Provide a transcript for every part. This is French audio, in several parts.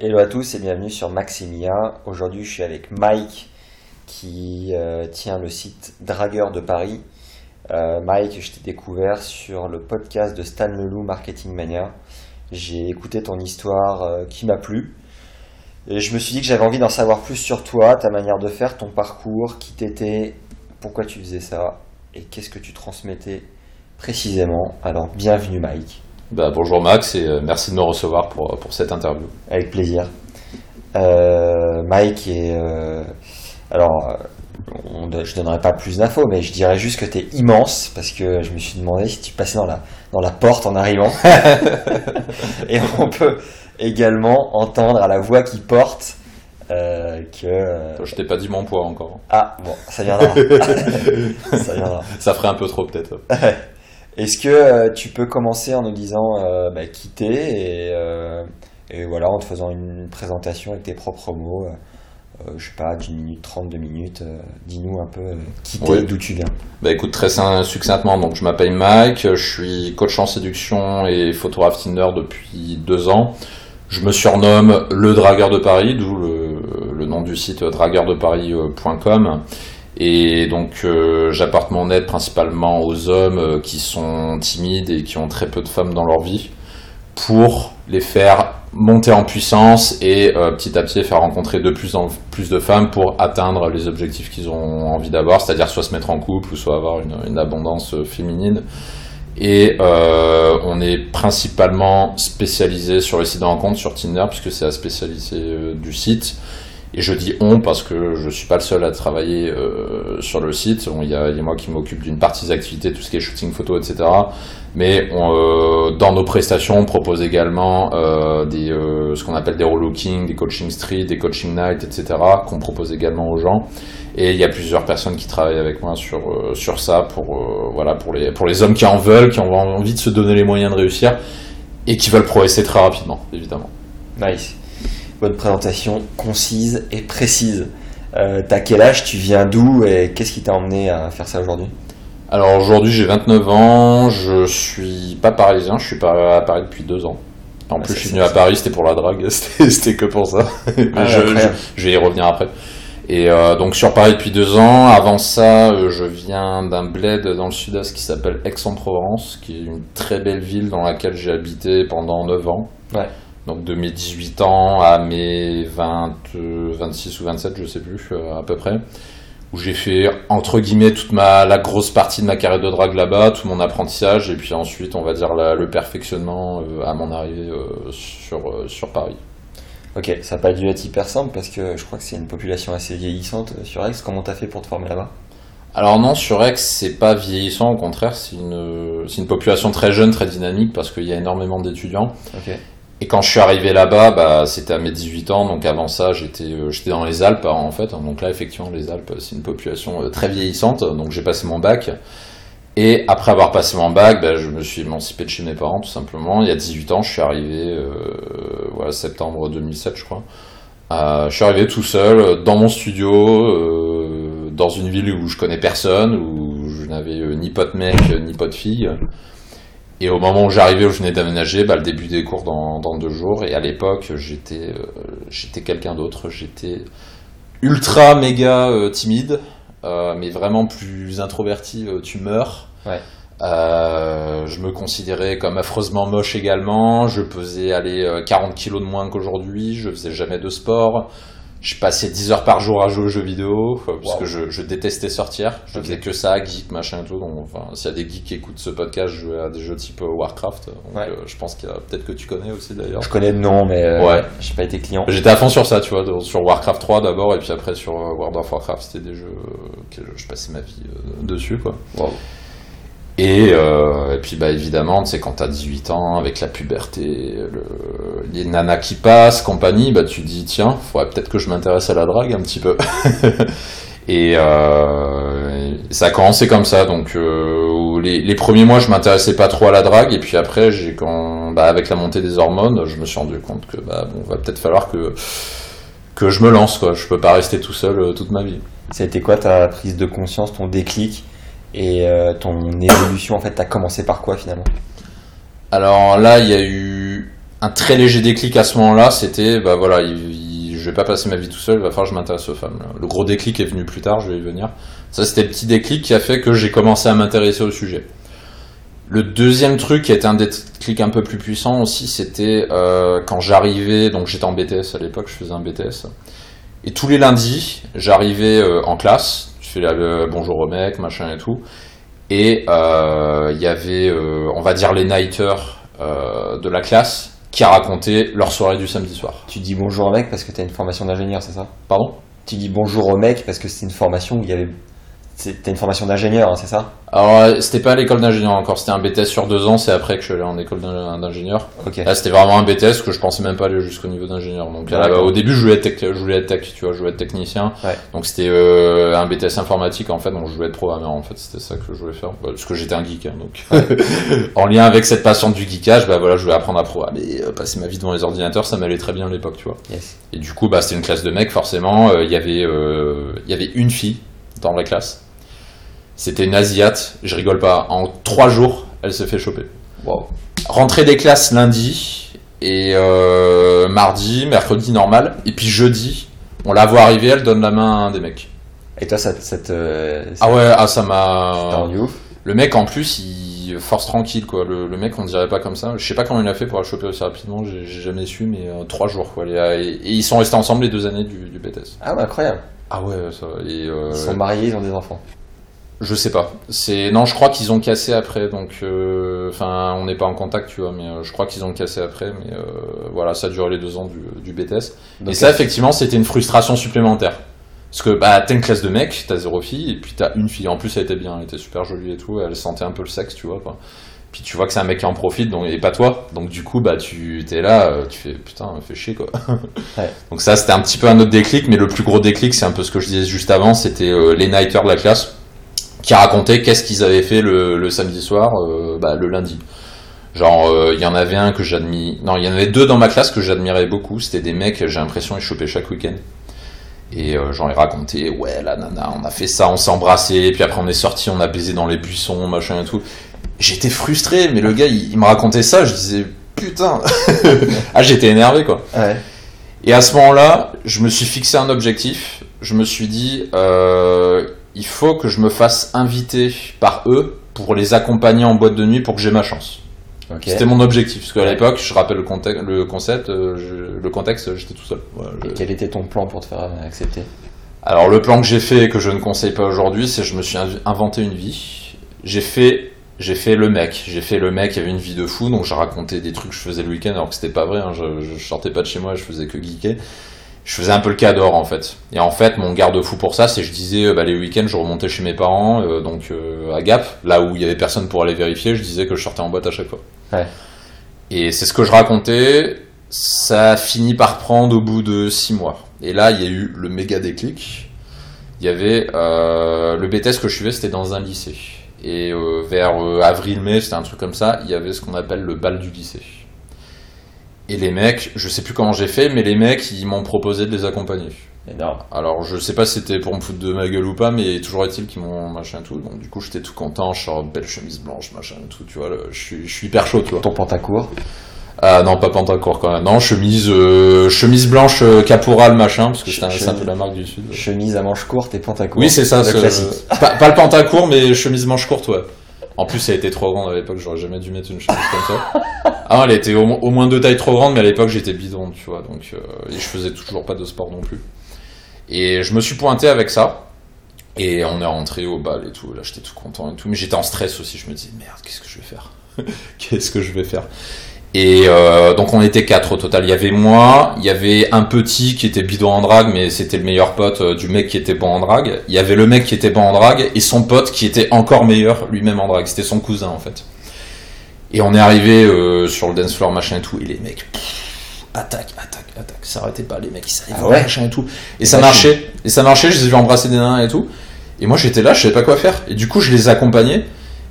Hello à tous et bienvenue sur Maximia. Aujourd'hui, je suis avec Mike qui euh, tient le site Dragueur de Paris. Euh, Mike, je t'ai découvert sur le podcast de Stan Leloup Marketing Mania. J'ai écouté ton histoire euh, qui m'a plu. Et je me suis dit que j'avais envie d'en savoir plus sur toi, ta manière de faire, ton parcours, qui t'étais, pourquoi tu faisais ça et qu'est-ce que tu transmettais précisément. Alors, bienvenue Mike. Bah, bonjour Max et euh, merci de me recevoir pour, pour cette interview. Avec plaisir. Euh, Mike est. euh, alors, euh, on, je donnerai pas plus d'infos, mais je dirais juste que tu es immense parce que je me suis demandé si tu passais dans la, dans la porte en arrivant. Et on peut également entendre à la voix qui porte euh, que. euh, Je t'ai pas dit mon poids encore. ah, bon, ça viendra. ça viendra. Ça ferait un peu trop peut-être. Est-ce que euh, tu peux commencer en nous disant euh, bah, qui t'es et, euh, et voilà, en te faisant une présentation avec tes propres mots euh, Je sais pas, d'une minute trente, deux minutes. Dis-nous un peu qui t'es, Oui. d'où tu viens. Bah écoute très succinctement, donc je m'appelle Mike, je suis coach en séduction et photographe Tinder depuis deux ans. Je me surnomme le dragueur de Paris, d'où le, le nom du site dragueurdeparis.com. Et donc euh, j'apporte mon aide principalement aux hommes euh, qui sont timides et qui ont très peu de femmes dans leur vie pour les faire monter en puissance et euh, petit à petit faire rencontrer de plus en plus de femmes pour atteindre les objectifs qu'ils ont envie d'avoir, c'est-à-dire soit se mettre en couple ou soit avoir une, abondance féminine. Et on est principalement spécialisé sur les sites de rencontres, sur Tinder, puisque c'est la spécialité du site. Et je dis on parce que je suis pas le seul à travailler euh, sur le site. Il y, a, moi qui m'occupe d'une partie des activités, tout ce qui est shooting photo, etc. Mais euh, dans nos prestations, on propose également euh, ce qu'on appelle des relooking, des coaching street, des coaching night, etc. qu'on propose également aux gens. Et il y a plusieurs personnes qui travaillent avec moi sur, sur ça pour, voilà, pour, les, pour les hommes qui en veulent, qui ont envie de se donner les moyens de réussir et qui veulent progresser très rapidement, évidemment. Nice. Bonne présentation, concise et précise. Euh, T'as quel âge Tu viens d'où Et qu'est-ce qui t'a emmené à faire ça aujourd'hui? Alors aujourd'hui j'ai 29 ans, je suis pas parisien, je suis pas à Paris depuis deux ans. En Ah, plus je suis venu à. Paris, c'était pour la drague, c'était que pour ça. Ah, je, incroyable. je- je vais y revenir après. Et euh, donc sur Paris depuis deux ans, avant ça euh, je viens d'un bled dans le sud-est qui s'appelle Aix-en-Provence, qui est une très belle ville dans laquelle j'ai habité pendant 9 ans. Ouais. Donc de mes 18 ans à mes 20, euh, 26 ou 27, je sais plus, euh, à peu près où j'ai fait entre guillemets toute ma la grosse partie de ma carrière de drague là-bas, tout mon apprentissage et puis ensuite on va dire la- le perfectionnement euh, à mon arrivée sur sur Paris. Ok, ça n'a pas dû être hyper simple parce que je crois que c'est une population assez vieillissante sur Aix. Comment t'as fait pour te former là-bas? Alors non, sur Aix, c'est pas vieillissant, au contraire, c'est une c'est une population très jeune, très dynamique parce qu'il y a énormément d'étudiants. Ok. Et quand je suis arrivé là-bas, bah, c'était à mes 18 ans, donc avant ça, j'étais euh, j'étais dans les Alpes en fait. Donc là, effectivement, les Alpes, c'est une population euh, très vieillissante, donc j'ai passé mon bac. Et après avoir passé mon bac, bah, je me suis émancipé de chez mes parents, tout simplement. Il y a 18 ans, je suis arrivé, euh, voilà, septembre 2007, je crois. Je suis arrivé tout seul, dans mon studio, dans une ville où je connais personne, où je n'avais ni pote mec, ni pote fille. Et au moment où j'arrivais, où je venais d'aménager, bah, le début des cours dans, dans deux jours. Et à l'époque, j'étais euh, j'étais quelqu'un d'autre. J'étais ultra méga euh, timide, euh, mais vraiment plus introverti. tu meurs. Ouais. Je me considérais comme affreusement moche également. Je pesais aller euh, 40 kilos de moins qu'aujourd'hui. Je faisais jamais de sport. Je passais 10 heures par jour à jouer aux jeux vidéo, euh, parce Wow. que je, je détestais sortir. Je Ok. faisais que ça, geek, machin et tout. Donc, enfin, s'il y a des geeks qui écoutent ce podcast, je jouais à des jeux type euh, Warcraft. Donc, Ouais. euh, je pense qu'il y a peut-être que tu connais aussi d'ailleurs. Je connais le nom, mais euh, Ouais. j'ai pas été client. J'étais à fond sur ça, tu vois, de- sur Warcraft 3 d'abord, et puis après sur euh, World of Warcraft, c'était des jeux que je passais ma vie dessus, quoi. Wow. Et, euh, et puis bah évidemment, sais, quand t'as 18 ans, avec la puberté, le, les nanas qui passent, compagnie, bah tu dis, tiens, faudrait peut-être que je m'intéresse à la drague un petit peu. et euh, ça a commencé comme ça, donc euh, les, premiers mois, je m'intéressais pas trop à la drague, et puis après, j'ai quand, bah, avec la montée des hormones, je me suis rendu compte que bah bon, va peut-être falloir que que je me lance, quoi. Je peux pas rester tout seul toute ma vie. Été quoi ta prise de conscience, ton déclic? Et euh, ton évolution En fait, t'as commencé par quoi finalement? Alors là, il y a eu un très léger déclic à ce moment-là, c'était, bah voilà, il, je vais pas passer ma vie tout seul, il va falloir que je m'intéresse aux femmes. Le gros déclic est venu plus tard, je vais y venir. Ça, c'était le petit déclic qui a fait que j'ai commencé à m'intéresser au sujet. Le deuxième truc qui a été un déclic un peu plus puissant aussi, c'était euh, quand j'arrivais, donc j'étais en BTS à l'époque, je faisais un BTS, et tous les lundis, j'arrivais euh, en classe, je fais la, bonjour au mec, machin et tout, et euh, il y avait, on va dire, les nighters de la classe qui a raconté leur soirée du samedi soir. Tu dis bonjour au mec parce que tu as une formation d'ingénieur, c'est ça? Pardon? Tu dis bonjour au mec parce que c'est une formation où il y avait c'était une formation d'ingénieur, hein, c'est ça? Alors, euh, c'était pas à l'école d'ingénieur encore, c'était un BTS sur deux ans, c'est après que je suis allé en école d'ingénieur. Ok. Là, c'était vraiment un BTS que je pensais même pas aller jusqu'au niveau d'ingénieur. Donc, là, au début, je voulais être tech, je voulais être tech, tu vois, je voulais être technicien. Ouais. Donc, c'était euh, un BTS informatique, en fait, donc je voulais être programmeur, en fait, c'était ça que je voulais faire. Bah, parce que j'étais un geek, hein, donc. en lien avec cette passion du geekage, bah voilà, je voulais apprendre à programmer, euh, passer ma vie devant les ordinateurs, ça m'allait très bien à l'époque, tu vois. Yes. Et du coup, bah, c'était une classe de mecs, forcément. Il y avait, il y avait une fille dans la classe. C'était une Asiate, je rigole pas. En trois jours, elle s'est fait choper. Wow. Rentrée des classes lundi et euh, mardi, mercredi normal. Et puis jeudi, on la voit arriver, elle donne la main à un des mecs. Et toi, ça, ça te. Ah ouais, ah, ça m'a. Le mec en plus, il force tranquille quoi. Le, le mec, on dirait pas comme ça. Je sais pas comment il a fait pour la choper aussi rapidement. J'ai jamais su, mais euh, trois jours quoi. Et, et- et ils sont restés ensemble les deux années du, du BTS. Ah, bah, incroyable. Ah ouais, ça. Et, euh, Ils sont mariés, ils ont des enfants. Je sais pas. C'est non, je crois qu'ils ont cassé après. Donc, euh, enfin, on n'est pas en contact, tu vois. Mais euh, je crois qu'ils ont cassé après. Mais euh, voilà, ça a duré les deux ans du, du BTS. Donc, et ça, effectivement, c'était une frustration supplémentaire. Parce que bah, t'as une classe de mecs, t'as zéro fille, et puis t'as une fille. En plus, elle était bien, elle était super jolie et tout. Elle sentait un peu le sexe, tu vois. Quoi. Puis tu vois que c'est un mec qui en profite, donc et pas toi. Donc du coup, bah tu t'es là, euh, tu fais putain, fais chier quoi. Ouais. Donc ça, c'était un petit peu un autre déclic, mais le plus gros déclic, c'est un peu ce que je disais juste avant, c'était euh, les nighters de la classe qui racontaient qu'est-ce qu'ils avaient fait le, le samedi soir, euh, bah, le lundi. Genre, euh, il y en avait un que j'admire. Non, il y en avait deux dans ma classe que j'admirais beaucoup. C'était des mecs, j'ai l'impression, ils chopaient chaque week-end. Et euh, j'en ai raconté, ouais, la nana, on a fait ça, on s'est embrassé, puis après on est sorti, on a baisé dans les buissons, machin et tout. J'étais frustré, mais le gars, il, il me racontait ça, je disais, putain. ah, j'étais énervé, quoi. Ouais. Et à ce moment-là, je me suis fixé un objectif. Je me suis dit, euh, il faut que je me fasse inviter par eux pour les accompagner en boîte de nuit pour que j'ai ma chance. C'était mon objectif. Parce qu'à Ouais. l'époque, je rappelle le, contexte, le concept, euh, je- le contexte, j'étais tout seul. Je- Et quel était ton plan pour te faire accepter? Alors le plan que j'ai fait et que je ne conseille pas aujourd'hui, c'est je me suis inv- inventé une vie. J'ai fait, j'ai fait le mec. J'ai fait le mec. Il y avait une vie de fou, donc j'ai raconté des trucs que je faisais le week-end alors que c'était pas vrai. hein. Je, je sortais pas de chez moi, je faisais que geeker. Je faisais un peu le cador en fait. Et en fait, mon garde-fou pour ça, c'est je disais euh, bah, les week-ends, je remontais chez mes parents, euh, donc euh, à Gap, là où il y avait personne pour aller vérifier. Je disais que je sortais en boîte à chaque fois. Ouais. Et c'est ce que je racontais. Ça a fini par prendre au bout de six mois. Et là, il y a eu le méga déclic. Il y avait euh, le BTS que je suivais, c'était dans un lycée. Et euh, vers avril-mai, c'était un truc comme ça, il y avait ce qu'on appelle le bal du lycée. Et les mecs, je sais plus comment j'ai fait, mais les mecs, ils m'ont proposé de les accompagner. Énorme. Alors, je sais pas si c'était pour me foutre de ma gueule ou pas, mais toujours est-il qu'ils m'ont machin tout. Donc, du coup, j'étais tout content, je sors belle chemise blanche, machin tout, tu vois. je, suis, je suis hyper chaud, tu vois. Ton pantacourt. Ah non, pas pantacourt quand même. Non, chemise, euh, chemise blanche euh, caporal machin, parce que c'est un, peu la marque du sud. Chemise à manches courtes et pantacourt. Oui, c'est ça, Le classique. Pas, pas le pantacourt, mais chemise manche courte, ouais. En plus, elle était trop grande à l'époque, j'aurais jamais dû mettre une chemise comme ça. Ah, elle était au, mo- au moins deux tailles trop grande, mais à l'époque, j'étais bidon, tu vois, donc, euh, et je faisais toujours pas de sport non plus. Et je me suis pointé avec ça, et on est rentré au bal et tout, là, j'étais tout content et tout, mais j'étais en stress aussi, je me disais, merde, qu'est-ce que je vais faire? qu'est-ce que je vais faire? Et euh, donc on était quatre au total. Il y avait moi, il y avait un petit qui était bidon en drague, mais c'était le meilleur pote euh, du mec qui était bon en drague. Il y avait le mec qui était bon en drague et son pote qui était encore meilleur lui-même en drague. C'était son cousin en fait. Et on est arrivé euh, sur le dance floor machin et tout, et les mecs, pff, attaque, attaque, attaque, ça arrêtait pas, les mecs ils s'arrivaient Ah ouais machin et tout. Et ça marchait, et ça marchait, je les ai vu embrasser des nains et tout. Et moi j'étais là, je savais pas quoi faire. Et du coup je les accompagnais,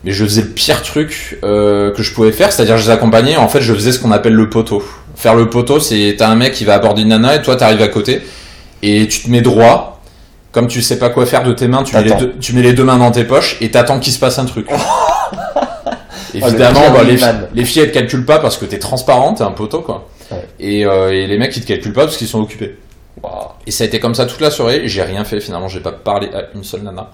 mais je faisais le pire truc euh, que je pouvais faire, c'est-à-dire je les accompagnais, en fait je faisais ce qu'on appelle le poteau. Faire le poteau, c'est t'as un mec qui va aborder une nana et toi t'arrives à côté, et tu te mets droit, comme tu sais pas quoi faire de tes mains, tu mets, les deux, tu mets les deux mains dans tes poches et t'attends qu'il se passe un truc. Évidemment, pire bah, les, filles elles te calculent pas parce que t'es transparent, t'es un poteau quoi. Ouais. Et, euh, et les mecs ils te calculent pas parce qu'ils sont occupés. Et ça a été comme ça toute la soirée. J'ai rien fait finalement, j'ai pas parlé à une seule nana.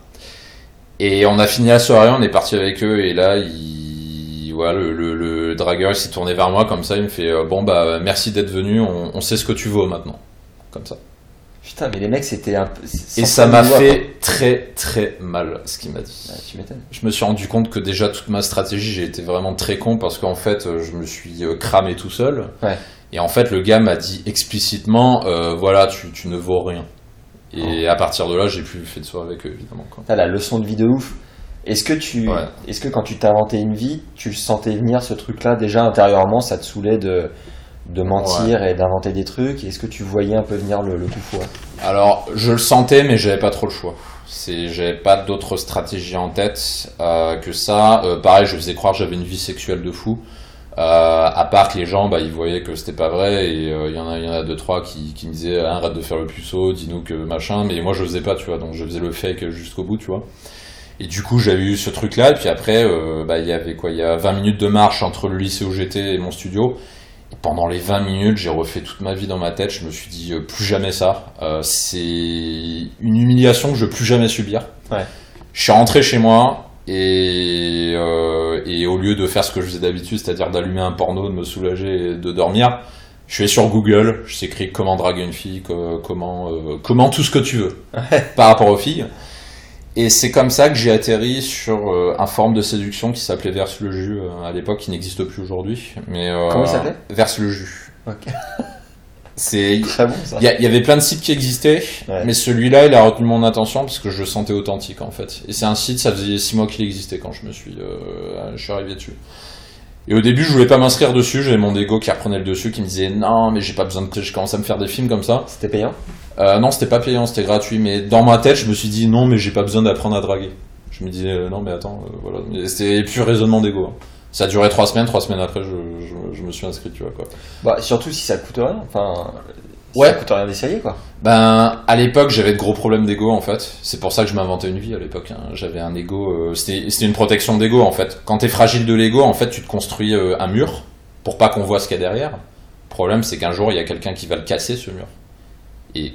Et on a fini la soirée, on est parti avec eux et là il, voilà, le, le, le dragueur s'est tourné vers moi comme ça, il me fait euh, bon bah merci d'être venu, on, on sait ce que tu vaux maintenant, comme ça. Putain, mais les mecs, c'était un peu. Et ça m'a fait très très mal ce qu'il m'a dit. Tu m'étonnes. Je me suis rendu compte que déjà toute ma stratégie, j'ai été vraiment très con parce qu'en fait, euh, je me suis euh, cramé tout seul. Ouais. Et en fait, le gars m'a dit explicitement, euh, voilà, tu, tu ne vaux rien. Et à partir de là, j'ai plus fait de soirée avec eux, évidemment. Quoi. T'as la leçon de vie de ouf. Est-ce que tu, Ouais. est-ce que quand tu t'es inventé une vie, tu sentais venir ce truc-là déjà intérieurement, ça te saoulait de, de mentir et d'inventer des trucs? Est-ce que tu voyais un peu venir le, le coup fou? Alors, je le sentais, mais j'avais pas trop le choix. C'est, j'avais pas d'autre stratégie en tête euh, que ça. Euh, pareil, je faisais croire que j'avais une vie sexuelle de fou. Euh, à part que les gens, bah, ils voyaient que c'était pas vrai, et euh, il y en a, il y en a deux trois qui, qui me disaient Ah, arrête de faire le puceau, dis-nous que machin. Mais moi, je faisais pas, tu vois. Donc, je faisais le fake jusqu'au bout, tu vois. Et du coup, j'avais eu ce truc-là, et puis après, euh, bah, il y avait quoi? Il y a 20 minutes de marche entre le lycée où j'étais et mon studio. Et pendant les 20 minutes, j'ai refait toute ma vie dans ma tête. Je me suis dit, plus jamais ça. C'est une humiliation que je veux plus jamais subir. Ouais. Je suis rentré chez moi et, euh, et au lieu de faire ce que je faisais d'habitude, c'est-à-dire d'allumer un porno, de me soulager et de dormir, je allé sur Google, je écrit comment draguer une fille, co- comment, euh, comment tout ce que tu veux par rapport aux filles. Et c'est comme ça que j'ai atterri sur euh, un forum de séduction qui s'appelait Verse le jus euh, à l'époque, qui n'existe plus aujourd'hui. Mais euh, Comment il s'appelait? Verse le jus. Ok. C'est Très bon ça. il y, avait plein de sites qui existaient, Ouais. mais celui-là, il a retenu mon attention parce que je le sentais authentique en fait. Et c'est un site, ça faisait six mois qu'il existait quand je me suis, euh, je suis arrivé dessus. Et au début, je voulais pas m'inscrire dessus, j'avais mon ego qui reprenait le dessus, qui me disait non, mais j'ai pas besoin de. Je commençais à me faire des films comme ça. C'était payant? Euh, non, c'était pas payant, c'était gratuit, mais dans ma tête, je me suis dit non, mais j'ai pas besoin d'apprendre à draguer. Je me disais euh, non, mais attends, euh, voilà. C'était pur raisonnement d'ego. hein. Ça a duré trois semaines, trois semaines après, je, je, je me suis inscrit, tu vois quoi. Bah, surtout si ça coûte rien. Enfin, si Ouais. ça coûte rien d'essayer quoi. Ben, à l'époque, j'avais de gros problèmes d'ego en fait. C'est pour ça que je m'inventais une vie à l'époque. hein. J'avais un ego. euh, c'était une protection d'ego en fait. Quand t'es fragile de l'ego, en fait, tu te construis euh, un mur pour pas qu'on voit ce qu'il y a derrière. Le problème, c'est qu'un jour, il y a quelqu'un qui va le casser ce mur. Et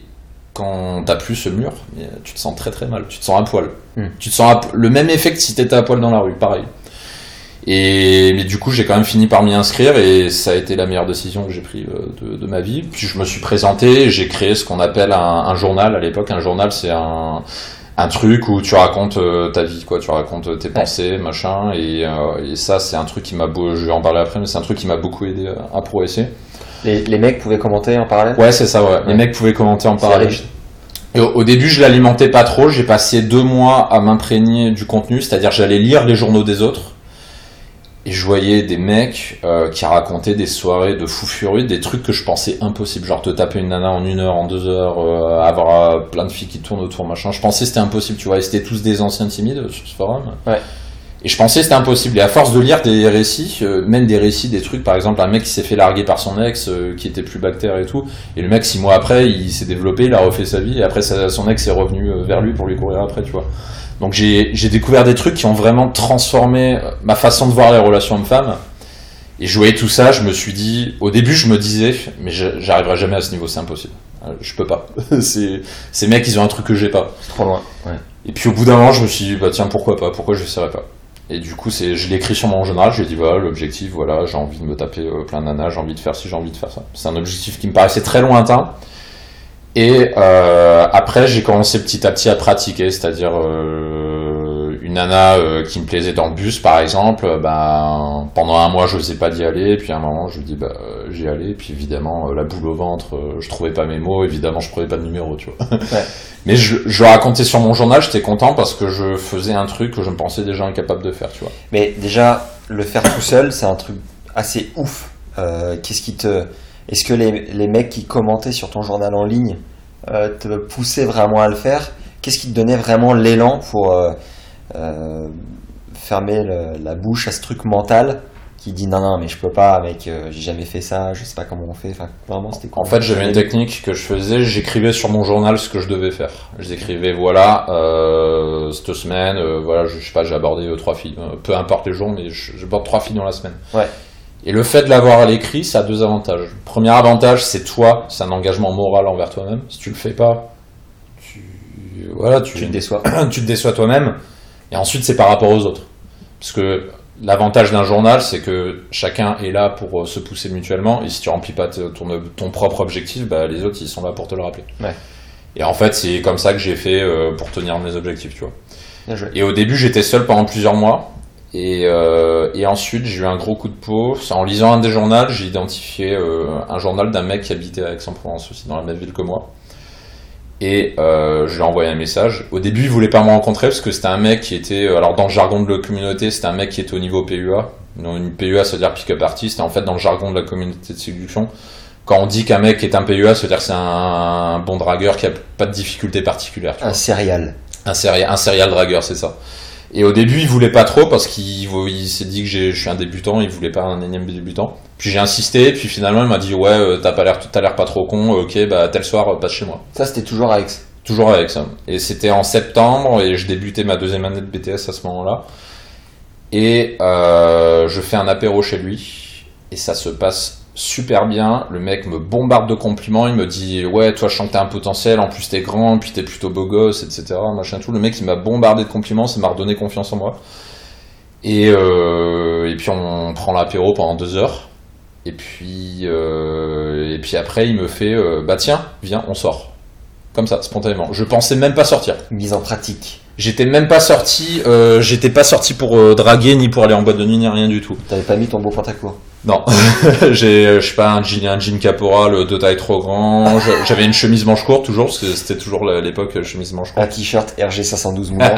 quand t'as plus ce mur, euh, tu te sens très très mal. Tu te sens à poil. Hmm. Tu te sens à le même effet que si t'étais à poil dans la rue, pareil. Et mais du coup, j'ai quand même fini par m'y inscrire et ça a été la meilleure décision que j'ai prise euh, de, de ma vie. Puis je me suis présenté, j'ai créé ce qu'on appelle un, un journal à l'époque. Un journal, c'est un un truc où tu racontes euh, ta vie, quoi. Tu racontes tes pensées, machin. Et, euh, et ça, c'est un truc qui m'a. Je vais en parler après, mais c'est un truc qui m'a beaucoup aidé à, à progresser. Les, les mecs pouvaient commenter en parallèle? Ouais, c'est ça. Ouais. Les mecs pouvaient commenter en parallèle. Et au début, je l'alimentais pas trop. J'ai passé deux mois à m'imprégner du contenu, c'est-à-dire j'allais lire les journaux des autres. Et je voyais des mecs euh, qui racontaient des soirées de fou furieux, des trucs que je pensais impossibles, genre te taper une nana en une heure, en deux heures, euh, avoir euh, plein de filles qui tournent autour, machin. Je pensais que c'était impossible, tu vois. Et c'était tous des anciens timides sur ce forum. Ouais. Et je pensais que c'était impossible. Et à force de lire des récits, même des récits, des trucs, par exemple, un mec qui s'est fait larguer par son ex, qui était plus bactère et tout, et le mec, six mois après, il s'est développé, il a refait sa vie, et après, son ex est revenu vers lui pour lui courir après, tu vois. Donc j'ai découvert des trucs qui ont vraiment transformé euh, ma façon de voir les relations hommes-femmes. Et je voyais tout ça, je me suis dit, au début, je me disais, mais j'arriverai jamais à ce niveau, c'est impossible. Euh, Je peux pas. Ces mecs, ils ont un truc que j'ai pas. C'est trop loin. Ouais. Et puis au bout d'un moment, je me suis dit, bah tiens, pourquoi pas Pourquoi je n'essaierai pas? Et du coup, c'est, je l'ai écrit sur mon journal, j'ai dit, voilà, l'objectif, voilà, j'ai envie de me taper euh, plein de nanas, j'ai envie de faire ci, j'ai envie de faire ça. C'est un objectif qui me paraissait très lointain. Et euh, après, j'ai commencé petit à petit à pratiquer, c'est-à-dire euh, une nana euh, qui me plaisait dans le bus, par exemple, ben, pendant un mois, je n'osais pas d'y aller, puis à un moment, je me dis, bah, j'y allais, puis évidemment, euh, la boule au ventre, euh, je trouvais pas mes mots, évidemment, je prenais pas de numéro, tu vois. Mais je, je racontais sur mon journal, j'étais content parce que je faisais un truc que je me pensais déjà incapable de faire, tu vois. Mais déjà, le faire tout seul, c'est un truc assez ouf. Qu'est-ce qui te. Est-ce que les, les mecs qui commentaient sur ton journal en ligne euh, te poussaient vraiment à le faire? Qu'est-ce qui te donnait vraiment l'élan pour euh, euh, fermer le- la bouche à ce truc mental qui dit non, non, mais je peux pas, mec, euh, j'ai jamais fait ça, je sais pas comment on fait. Enfin, vraiment, c'était En fait, j'avais une technique que je faisais, j'écrivais sur mon journal ce que je devais faire. J'écrivais, voilà, euh, cette semaine, euh, voilà, je, je sais pas, j'ai abordé trois filles, peu importe les jours, mais je- j'aborde trois filles dans la semaine. Ouais. Et le fait de l'avoir à l'écrit, ça a deux avantages. Premier avantage, c'est toi, c'est un engagement moral envers toi-même. Si tu le fais pas, tu, voilà, tu, Tu te déçois. tu te déçois toi-même. Et ensuite, c'est par rapport aux autres. Parce que l'avantage d'un journal, c'est que chacun est là pour euh, se pousser mutuellement. Et si tu remplis pas ton, ton propre objectif, bah, les autres, ils sont là pour te le rappeler. Ouais. Et en fait, c'est comme ça que j'ai fait euh, pour tenir mes objectifs, tu vois. Et au début, j'étais seul pendant plusieurs mois. Et, euh, et ensuite, j'ai eu un gros coup de peau. En lisant un des journaux, j'ai identifié euh, un journal d'un mec qui habitait à Aix-en-Provence aussi, dans la même ville que moi. Et euh, je lui ai envoyé un message. Au début, il voulait pas me rencontrer parce que c'était un mec qui était, euh, alors dans le jargon de la communauté, c'était un mec qui était au niveau PUA. Donc, une PUA, ça veut dire pick-up artist. Et en fait, dans le jargon de la communauté de séduction, quand on dit qu'un mec est un PUA, ça veut dire que c'est un, bon dragueur qui a pas de difficultés particulières. tu vois. Un céréal. Un, séri- un serial dragueur, c'est ça. Et au début, il voulait pas trop parce qu'il il s'est dit que je suis un débutant, il voulait pas un énième débutant. Puis j'ai insisté, puis finalement, il m'a dit ouais, euh, t'as pas l'air, t'as l'air pas trop con, ok, bah tel soir, euh, passe chez moi. Ça, c'était toujours avec. Toujours avec ça. Et c'était en septembre et je débutais ma deuxième année de BTS à ce moment-là. Et euh, je fais un apéro chez lui et ça se passe super bien. Le mec me bombarde de compliments. Il me dit ouais toi je sens que t'as un potentiel. En plus t'es grand, puis t'es plutôt beau gosse, etc. Machin tout. Le mec il m'a bombardé de compliments. Ça m'a redonné confiance en moi. Et euh, et puis on prend l'apéro pendant deux heures. Et puis euh, et puis après il me fait euh, bah tiens viens on sort comme ça spontanément. Je pensais même pas sortir. Mise en pratique. J'étais même pas sorti, j'étais pas sorti pour draguer ni pour aller en boîte de nuit ni rien du tout. T'avais pas mis ton beau pantacourt. Non, j'ai, euh, je sais pas, un jean, un jean caporal de taille trop grand. J'avais une chemise manche courte toujours parce que c'était toujours l'époque euh, chemise manche Un courte. t-shirt RG 512 moulants.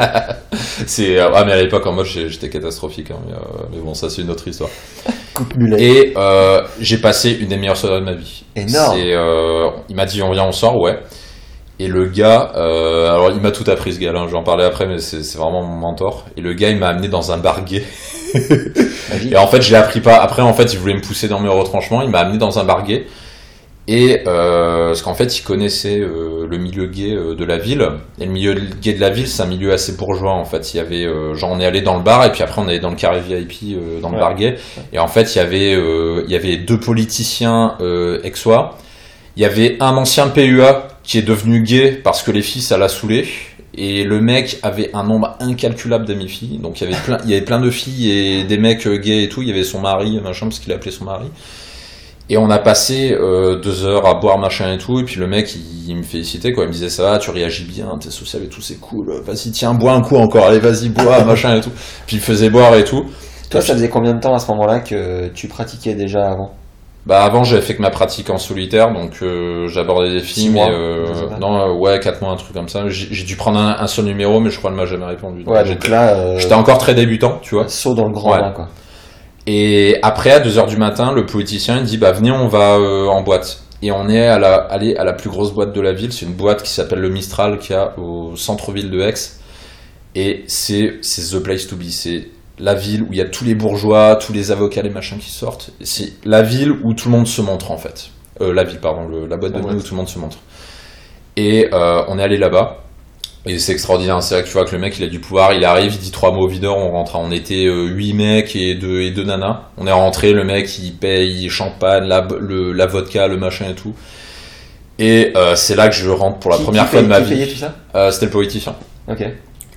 C'est euh, ah mais à l'époque en mode j'étais catastrophique. hein, mais, euh, mais bon ça c'est une autre histoire. coupe mulet. Et euh, j'ai passé une des meilleures soirées de ma vie. Énorme. Euh, il m'a dit on vient on sort ouais. Et le gars, euh, alors il m'a tout appris ce gars, là, je vais en parler après, mais c'est c'est vraiment mon mentor. Et le gars, il m'a amené dans un bar gay. Et en fait, je l'ai appris pas. Après, en fait, il voulait me pousser dans mes retranchements. Il m'a amené dans un bar gay. Et euh, parce qu'en fait, il connaissait euh, le milieu gay euh, de la ville. Et le milieu gay de la ville, c'est un milieu assez bourgeois. En fait, il y avait, genre, on est allé dans le bar et puis après, on est allé dans le carré VIP dans le Ouais. bar gay. Et en fait, il y avait, il y avait deux politiciens euh, exois. Il y avait un ancien PUA qui est devenu gay parce que les filles, ça l'a saoulé. Et le mec avait un nombre incalculable d'amis filles. Donc il y avait plein, il y avait plein de filles et des mecs euh, gays et tout. Il y avait son mari, machin, parce qu'il appelait son mari. Et on a passé euh, deux heures à boire, machin et tout. Et puis le mec, il, il me félicitait, quoi. Il me disait, ça va, tu réagis bien, t'es social et tout, c'est cool. Vas-y, tiens, bois un coup encore. Allez, vas-y, bois, machin et tout. Puis il faisait boire et tout. Toi, ça faisait combien de temps à ce moment-là que tu pratiquais déjà avant? Bah avant j'avais fait que ma pratique en solitaire donc euh, j'abordais des filles Six mais mois, euh, non euh, ouais quatre mois un truc comme ça. J'ai dû prendre un, un seul numéro mais je crois qu'elle m'a jamais répondu. Ouais, donc là, euh, j'étais encore très débutant tu vois. saut dans le grand Ouais. bain, quoi. et après à 2h du matin le politicien il dit bah venez on va euh, en boîte. Et on est à la, allé à la plus grosse boîte de la ville. C'est une boîte qui s'appelle le Mistral qui a au centre-ville de Aix. Et c'est c'est the place to be. C'est la ville où il y a tous les bourgeois, tous les avocats, les machins qui sortent. C'est la ville où tout le monde se montre en fait. Euh, la ville, pardon, le- la boîte de nuit où tout le monde se montre. Et euh, on est allé là-bas. Et c'est extraordinaire. C'est vrai que tu vois que le mec, il a du pouvoir. Il arrive, il dit trois mots au videur. On rentre. On était euh, huit mecs et deux et deux nanas. On est rentré. Le mec, il paye champagne, la, le, la vodka, le machin et tout. Et euh, c'est là que je rentre pour la Qui- première qui fois paye- de ma vie. C'était le politicien. Ok.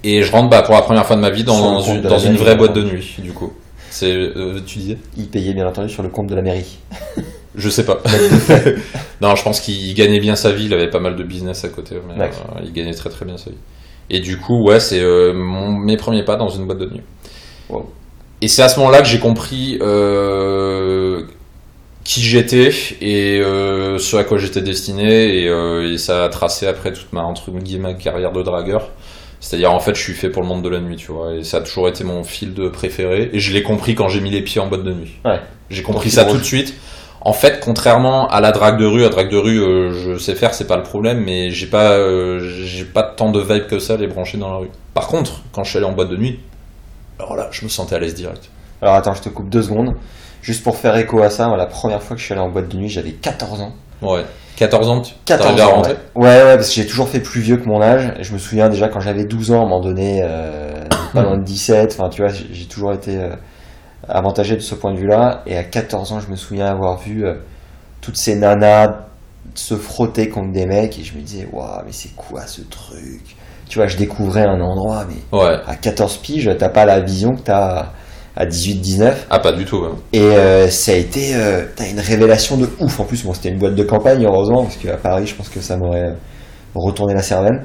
Et je rentre bah, pour la première fois de ma vie dans, une, dans vraie boîte de nuit, du coup. C'est, euh, tu disais Il payait bien entendu sur le compte de la mairie. Je sais pas. non, je pense qu'il gagnait bien sa vie. Il avait pas mal de business à côté, mais D'accord. euh, il gagnait très très bien sa vie. Et du coup, ouais, c'est euh, mon- mes premiers pas dans une boîte de nuit. Wow. Et c'est à ce moment-là que j'ai compris euh, qui j'étais et euh, ce à quoi j'étais destiné. Et, euh, et ça a tracé après toute ma entre guillemets carrière de dragueur. C'est-à-dire en fait, je suis fait pour le monde de la nuit, tu vois. Et ça a toujours été mon fil de préféré. Et je l'ai compris quand j'ai mis les pieds en boîte de nuit. Ouais. J'ai compris ça tout de suite. En fait, contrairement à la drague de rue, la drague de rue, euh, je sais faire, c'est pas le problème, mais j'ai pas, euh, j'ai pas tant de vibe que ça les brancher dans la rue. Par contre, quand je suis allé en boîte de nuit, alors là, je me sentais à l'aise direct. Alors attends, je te coupe deux secondes. Juste pour faire écho à ça, la première fois que je suis allé en boîte de nuit, j'avais 14 ans. Ouais. 14 ans, tu 14 t'arrives à ans, ouais. ouais, ouais, parce que j'ai toujours fait plus vieux que mon âge. Je me souviens déjà quand j'avais 12 ans, à un moment donné, euh, pas loin de 17, enfin tu vois, j'ai j'ai toujours été euh, avantagé de ce point de vue-là. Et à 14 ans, je me souviens avoir vu euh, toutes ces nanas se frotter contre des mecs et je me disais, waouh, mais c'est quoi ce truc? Tu vois, je découvrais un endroit, mais Ouais. à 14 piges, t'as pas la vision que t'as à 18-19. Ah, pas du tout. ouais. Et euh, ça a été euh, t'as une révélation de ouf. En plus, bon, c'était une boîte de campagne, heureusement, parce qu'à Paris, je pense que ça m'aurait retourné la cervelle.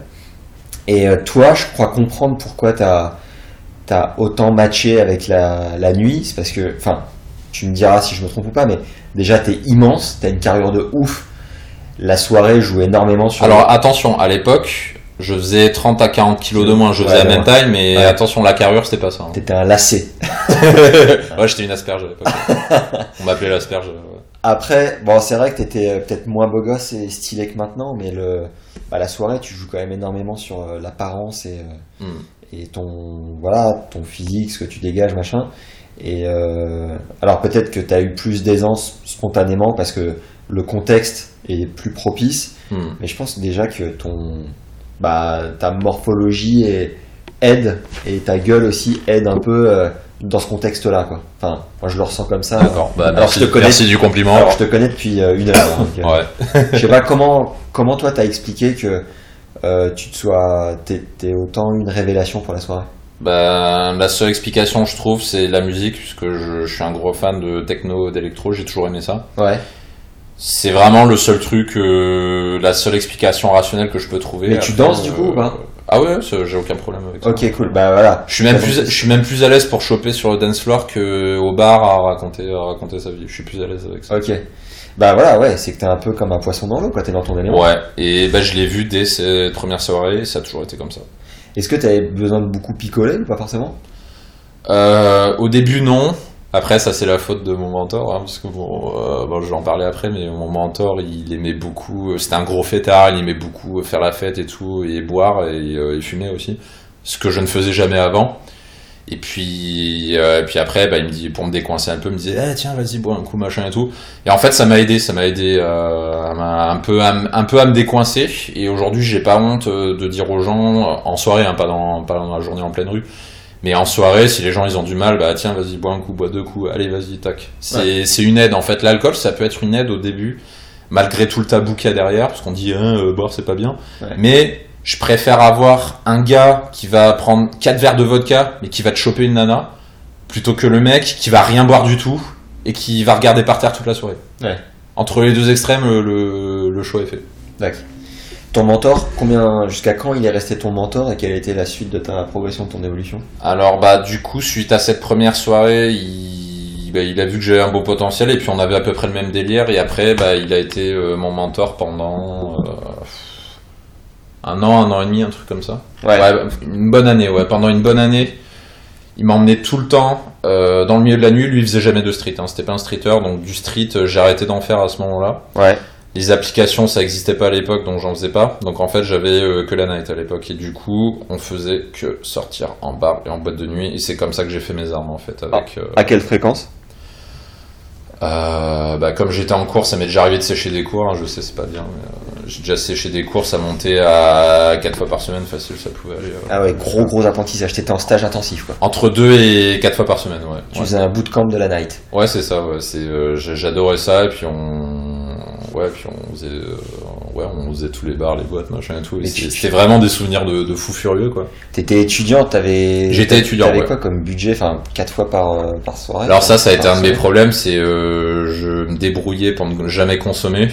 Et euh, toi, je crois comprendre pourquoi t'as as autant matché avec la, la nuit. C'est parce que, enfin, tu me diras si je me trompe ou pas, mais déjà, t'es immense, t'as une carrure de ouf. La soirée joue énormément sur. Alors attention, à l'époque, je faisais 30 à 40 kilos de moins. Je faisais Ouais, la même ouais. taille, mais Ouais. attention, la carrure, c'était pas ça. hein. T'étais un lacet. ouais, j'étais une asperge à l'époque. On m'appelait l'asperge. ouais. Après, bon, c'est vrai que t'étais euh, peut-être moins beau gosse et stylé que maintenant, mais le, bah, la soirée, tu joues quand même énormément sur euh, l'apparence et, euh, Hmm. et ton, voilà, ton physique, ce que tu dégages, machin. Et euh, alors peut-être que t'as eu plus d'aisance spontanément parce que le contexte est plus propice, Hmm. mais je pense déjà que ton, bah, ta morphologie est- aide et ta gueule aussi aide un peu euh, dans ce contexte-là, quoi. Enfin, moi je le ressens comme ça. D'accord. Bah, Alors, merci, je te connais- merci du compliment. Alors je te connais depuis euh, une heure. hein, donc, euh, Ouais. je sais pas comment comment toi t'as expliqué que euh, tu te sois t'es t'es autant une révélation pour la soirée? Bah, la seule explication, je trouve, c'est la musique, puisque je, je suis un gros fan de techno, d'électro, j'ai toujours aimé ça. Ouais. C'est vraiment le seul truc, euh, la seule explication rationnelle que je peux trouver. Mais tu danses, du coup, ou pas Ah ouais, j'ai aucun problème avec ça. Ok cool. Bah voilà. Je suis même plus, je suis même plus à l'aise pour choper sur le dance floor que au bar à raconter, à raconter sa vie. Je suis plus à l'aise avec ça. Ok. Bah voilà ouais c'est que t'es un peu comme un poisson dans l'eau quoi. T'es dans ton élément. Ouais, et bah, je l'ai vu dès cette première soirée, ça a toujours été comme ça. Est-ce que t'avais besoin de beaucoup picoler ou pas forcément? Euh, au début, non. Après, ça, c'est la faute de mon mentor, hein, parce que bon, euh, bon, je vais en parler après, mais mon mentor, il aimait beaucoup, euh, c'était un gros fêtard, il aimait beaucoup faire la fête et tout, et boire, et, euh, il fumait aussi. Ce que je ne faisais jamais avant. Et puis, euh, et puis après, bah, il me dit, pour me décoincer un peu, il me disait, Eh, tiens, vas-y, bois un coup, machin et tout. Et en fait, ça m'a aidé, ça m'a aidé euh, à un peu, à, un peu à me décoincer. Et aujourd'hui, j'ai pas honte euh, de dire aux gens, en soirée, hein, pas dans, pas dans la journée en pleine rue, mais en soirée, si les gens ils ont du mal, bah tiens, vas-y, bois un coup, bois deux coups, allez, vas-y, tac. C'est c'est une aide en fait. L'alcool, ça peut être une aide au début, malgré tout le tabou qu'il y a derrière, parce qu'on dit, hein, euh, boire c'est pas bien. Ouais. Mais je préfère avoir un gars qui va prendre quatre verres de vodka, mais qui va te choper une nana, plutôt que le mec qui va rien boire du tout et qui va regarder par terre toute la soirée. Ouais. Entre les deux extrêmes, le, le, le choix est fait. D'accord. Ton mentor, combien jusqu'à quand il est resté ton mentor et quelle a été la suite de ta progression, de ton évolution? Alors bah du coup suite à cette première soirée, il, bah, il a vu que j'avais un beau potentiel et puis on avait à peu près le même délire et après bah, il a été euh, mon mentor pendant euh, un an, un an et demi, un truc comme ça. Ouais, une bonne année, ouais. Pendant une bonne année, il m'emmenait tout le temps euh, dans le milieu de la nuit. Lui, il faisait jamais de street. Hein. C'était pas un streeter, donc du street, j'ai arrêté d'en faire à ce moment-là. Ouais. Les applications, ça existait pas à l'époque, donc j'en faisais pas. Donc en fait, j'avais euh, que la night à l'époque. Et du coup, on faisait que sortir en bar et en boîte de nuit. Et c'est comme ça que j'ai fait mes armes, en fait. Avec, euh, À quelle fréquence? Euh, bah, comme j'étais en cours, ça m'est déjà arrivé de sécher des cours. hein, je sais, c'est pas bien. j'ai déjà séché des cours, ça montait à 4 fois par semaine, facile, ça pouvait aller. Ah ouais, gros gros apprentissage. T'étais en stage intensif quoi. Entre 2 et 4 fois par semaine, ouais. Tu Ouais, faisais un bootcamp de la night. Ouais, c'est ça, ouais. C'est, j'adorais ça, et puis on, ouais, puis on faisait, euh, ouais, on faisait tous les bars, les boîtes, machin et tout. et tu- C'était vraiment des souvenirs de, de fou furieux, quoi. T'étais étudiant, t'avais. J'étais étudiant, T'avais ouais. quoi comme budget Enfin, quatre fois par euh, par soirée. Alors ça, ça a été un de mes problèmes, c'est euh, je me débrouillais pour ne jamais consommer.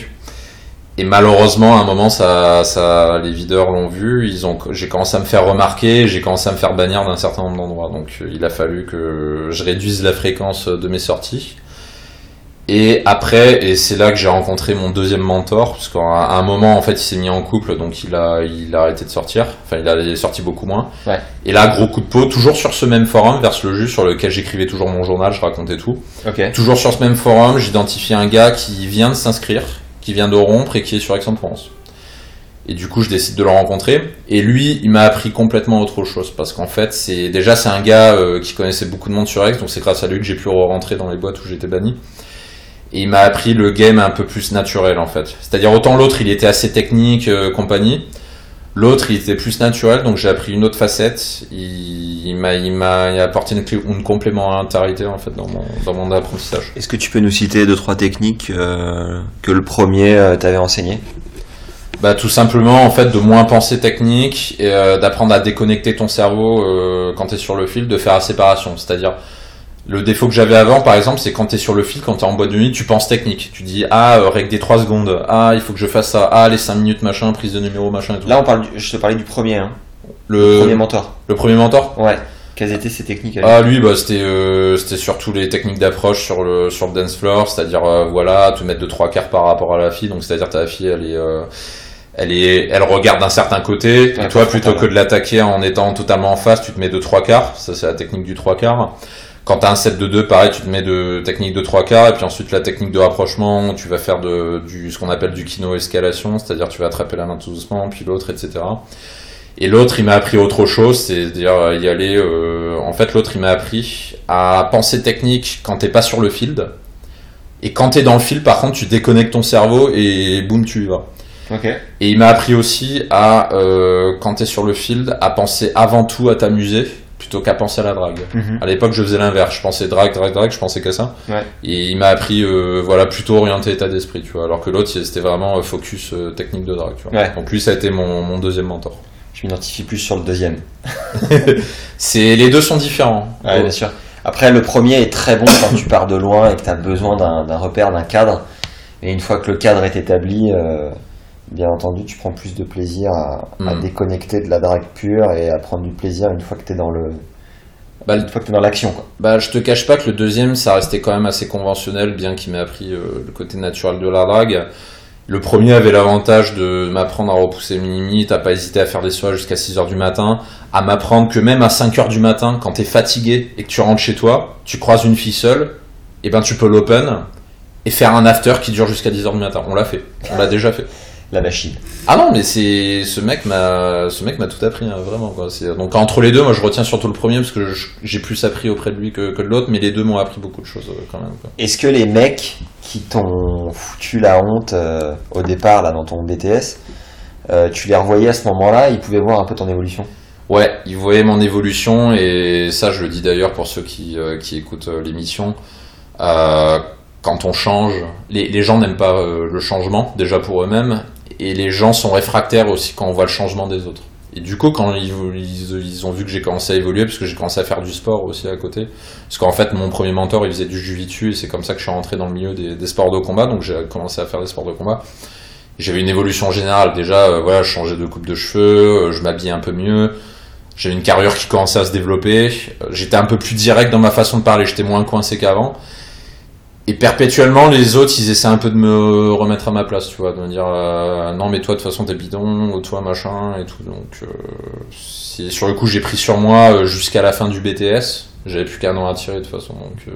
Et malheureusement, à un moment, ça, ça, les videurs l'ont vu. Ils ont, j'ai commencé à me faire remarquer, j'ai commencé à me faire bannir d'un certain nombre d'endroits. Donc, il a fallu que je réduise la fréquence de mes sorties. Et après, et c'est là que j'ai rencontré mon deuxième mentor, parce qu'à un moment, en fait, il s'est mis en couple, donc il a, il a arrêté de sortir. Enfin, il a sorti beaucoup moins. Ouais. Et là, gros coup de peau, toujours sur ce même forum, Verse le jus, sur lequel j'écrivais toujours mon journal, je racontais tout. Ok. Toujours sur ce même forum, j'identifie un gars qui vient de s'inscrire, qui vient de rompre et qui est sur Aix-en-Provence. Et du coup, je décide de le rencontrer. Et lui, il m'a appris complètement autre chose. Parce qu'en fait, c'est déjà, c'est un gars euh, qui connaissait beaucoup de monde sur X. Donc c'est grâce à lui que j'ai pu rentrer dans les boîtes où j'étais banni. Et il m'a appris le game un peu plus naturel, en fait. C'est-à-dire, autant l'autre, il était assez technique, euh, compagnie. L'autre, il était plus naturel. Donc j'ai appris une autre facette. Il, il m'a, il m'a apporté une, une, complémentarité, en fait, dans mon, dans mon apprentissage. Est-ce que tu peux nous citer deux, trois techniques euh, que le premier t'avait enseigné? Bah, tout simplement en fait de moins penser technique et euh, d'apprendre à déconnecter ton cerveau euh, quand tu es sur le fil, de faire la séparation. C'est-à-dire le défaut que j'avais avant par exemple, c'est quand tu es sur le fil, quand tu es en boîte de nuit, tu penses technique. Tu dis ah euh, règle des 3 secondes, ah il faut que je fasse ça, ah les 5 minutes machin, prise de numéro machin et tout. Là on parle je te parlais du premier hein. Le... premier mentor. Le premier mentor? Ouais. Quelles étaient ces techniques Ah lui bah c'était euh, c'était surtout les techniques d'approche sur le sur le dance floor, c'est-à-dire voilà, te mettre de trois quarts par rapport à la fille, donc c'est-à-dire ta fille elle est elle est, elle regarde d'un certain côté, et toi, plutôt que de l'attaquer en étant totalement en face, tu te mets de trois quarts. Ça, c'est la technique du trois quarts. Quand t'as un set de deux, pareil, tu te mets de technique de trois quarts, et puis ensuite la technique de rapprochement, tu vas faire de, du, ce qu'on appelle du kino-escalation, c'est-à-dire tu vas attraper la main tout doucement, puis l'autre, etc. Et l'autre, il m'a appris autre chose, c'est-à-dire y aller. Euh, en fait, l'autre, il m'a appris à penser technique quand t'es pas sur le field. Et quand t'es dans le field, par contre, tu déconnectes ton cerveau et boum, tu y vas. Et il m'a appris aussi à, euh, quand tu es sur le field, à penser avant tout à t'amuser plutôt qu'à penser à la drague. Mhm. À l'époque, je faisais l'inverse. Je pensais drague, drague, drague, je pensais qu'à ça. Et il m'a appris, euh, voilà, plutôt orienté état d'esprit, tu vois. Alors que l'autre, c'était vraiment euh, focus technique de drague, tu vois. Donc lui, ça a été mon, mon deuxième mentor. Je m'identifie plus sur le deuxième. c'est les deux sont différents. Ouais, bien sûr. Après, le premier est très bon quand tu pars de loin et que tu as besoin d'un repère, d'un cadre. Et une fois que le cadre est établi, bien entendu, tu prends plus de plaisir à, hmm. déconnecter de la drague pure et à prendre du plaisir une fois que tu es dans le. Bah, une fois que es dans l'action. Bah, je te cache pas que le deuxième, ça restait quand même assez conventionnel, bien qu'il m'ait appris euh, le côté naturel de la drague. Le premier avait l'avantage de m'apprendre à repousser mes limites, à pas hésiter à faire des soins jusqu'à 6h du matin, à m'apprendre que même à 5h du matin, quand tu es fatigué et que tu rentres chez toi, tu croises une fille seule, et ben tu peux l'open et faire un after qui dure jusqu'à 10h du matin. On l'a fait. On l'a déjà fait la machine. Ah non, mais c'est ce mec m'a ce mec m'a tout appris hein, vraiment quoi. Donc entre les deux, moi je retiens surtout le premier parce que j'ai plus appris auprès de lui que, que de l'autre, mais les deux m'ont appris beaucoup de choses euh, quand même. Est-ce que les mecs qui t'ont foutu la honte euh, au départ là dans ton BTS, euh, tu les revoyais à ce moment-là, ils pouvaient voir un peu ton évolution? Ouais, ils voyaient mon évolution et ça je le dis d'ailleurs pour ceux qui, qui écoutent l'émission. quand on change, les, les gens n'aiment pas le changement déjà pour eux-mêmes et les gens sont réfractaires aussi quand on voit le changement des autres. Et du coup, quand ils, ont vu que j'ai commencé à évoluer, parce que j'ai commencé à faire du sport aussi à côté, parce qu'en fait, mon premier mentor, il faisait du jiu-jitsu, et c'est comme ça que je suis rentré dans le milieu des, sports de combat, donc j'ai commencé à faire des sports de combat. J'avais une évolution générale, déjà, euh, voilà, je changeais de coupe de cheveux, euh, je m'habillais un peu mieux, j'avais une carrure qui commençait à se développer, euh, j'étais un peu plus direct dans ma façon de parler, j'étais moins coincé qu'avant et perpétuellement les autres ils essaient un peu de me remettre à ma place tu vois de me dire euh, non mais toi de toute façon t'es bidon ou toi machin et tout. Donc euh, sur le coup j'ai pris sur moi euh, jusqu'à la fin du BTS j'avais plus qu'un an à tirer de toute façon donc euh,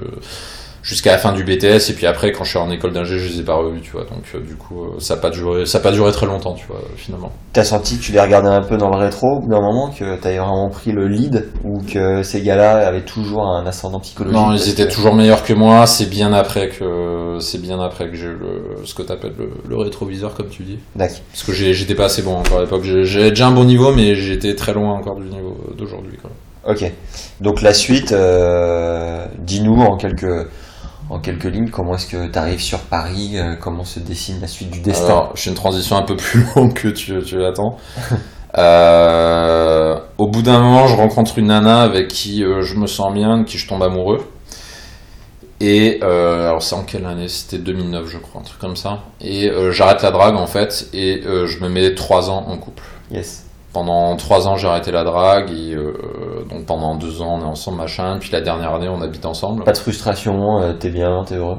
jusqu'à la fin du BTS et puis après quand je suis en école d'ingé je les ai pas revus tu vois. Donc euh, du coup euh, ça a pas duré ça a pas duré très longtemps tu vois finalement. T'as senti que tu les regardais un peu dans le rétro d'un moment que t'avais vraiment pris le lead ou que ces gars-là avaient toujours un ascendant psychologique non ils étaient toujours meilleurs que moi c'est bien après que c'est bien après que j'ai eu le, ce que t'appelles le, le rétroviseur comme tu dis. D'accord. Parce que j'étais pas assez bon encore à l'époque. J'ai déjà un bon niveau mais j'étais très loin encore du niveau d'aujourd'hui Ok. Donc la suite, euh, dis-nous en quelques en quelques lignes, comment est-ce que tu arrives sur Paris euh, Comment se dessine la suite du destin? Alors, j'ai une transition un peu plus longue que tu, tu l'attends. euh, au bout d'un moment, je rencontre une nana avec qui euh, je me sens bien, de qui je tombe amoureux. Et euh, alors c'est en quelle année? C'était 2009 je crois, un truc comme ça. Et j'arrête la drague en fait et je me mets trois ans en couple. Yes. Pendant trois ans, j'ai arrêté la drague. Et, euh, donc pendant deux ans, on est ensemble, machin. Puis la dernière année, on habite ensemble. Pas de frustration, euh, t'es bien, t'es heureux?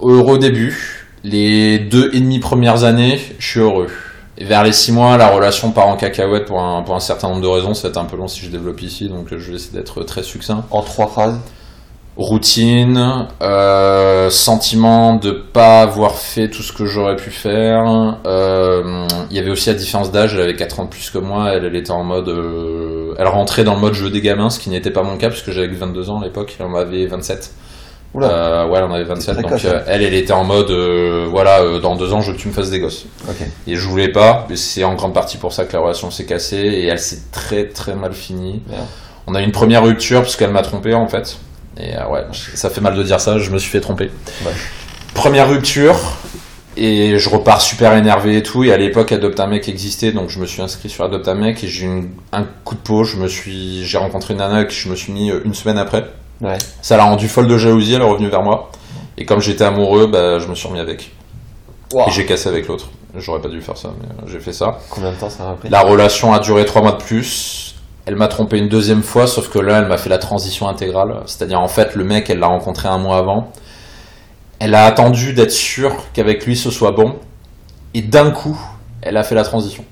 Heureux au début. Les deux et demi premières années, je suis heureux. Et vers les six mois, la relation part en cacahuète pour un, pour un certain nombre de raisons. Ça va être un peu long si je développe ici, donc je vais essayer d'être très succinct. En trois phrases? Routine, euh, sentiment de pas avoir fait tout ce que j'aurais pu faire. Euh, il y avait aussi la différence d'âge, elle avait 4 ans de plus que moi, elle, elle était en mode... euh, elle rentrait dans le mode jeu des gamins, ce qui n'était pas mon cas, puisque j'avais que 22 ans à l'époque, et on avait 27. Oula. Ouais, on avait 27, donc elle, elle était en mode, voilà, dans deux ans, je veux que tu me fasses des gosses. Et je voulais pas, mais c'est en grande partie pour ça que la relation s'est cassée, et elle s'est très très mal finie. On a eu une première rupture, parce qu'elle m'a trompé en fait. Et euh, ouais, ça fait mal de dire ça, je me suis fait tromper. Ouais. Première rupture, et je repars super énervé et tout. Et à l'époque, Adopt un mec existait, donc je me suis inscrit sur Adopt un mec et j'ai eu un coup de peau. Je me suis, j'ai rencontré une nana que je me suis mis euh, une semaine après. Ouais. Ça l'a rendu folle de jalousie, elle est revenue vers moi. Et comme j'étais amoureux, bah, je me suis remis avec. Wow. Et j'ai cassé avec l'autre. J'aurais pas dû faire ça, mais euh, j'ai fait ça. Combien de temps ça a pris La relation a duré trois mois de plus. Elle m'a trompé une deuxième fois, sauf que là, elle m'a fait la transition intégrale. C'est-à-dire, en fait, le mec, elle l'a rencontré un mois avant. Elle a attendu d'être sûre qu'avec lui, ce soit bon. Et d'un coup, elle a fait la transition.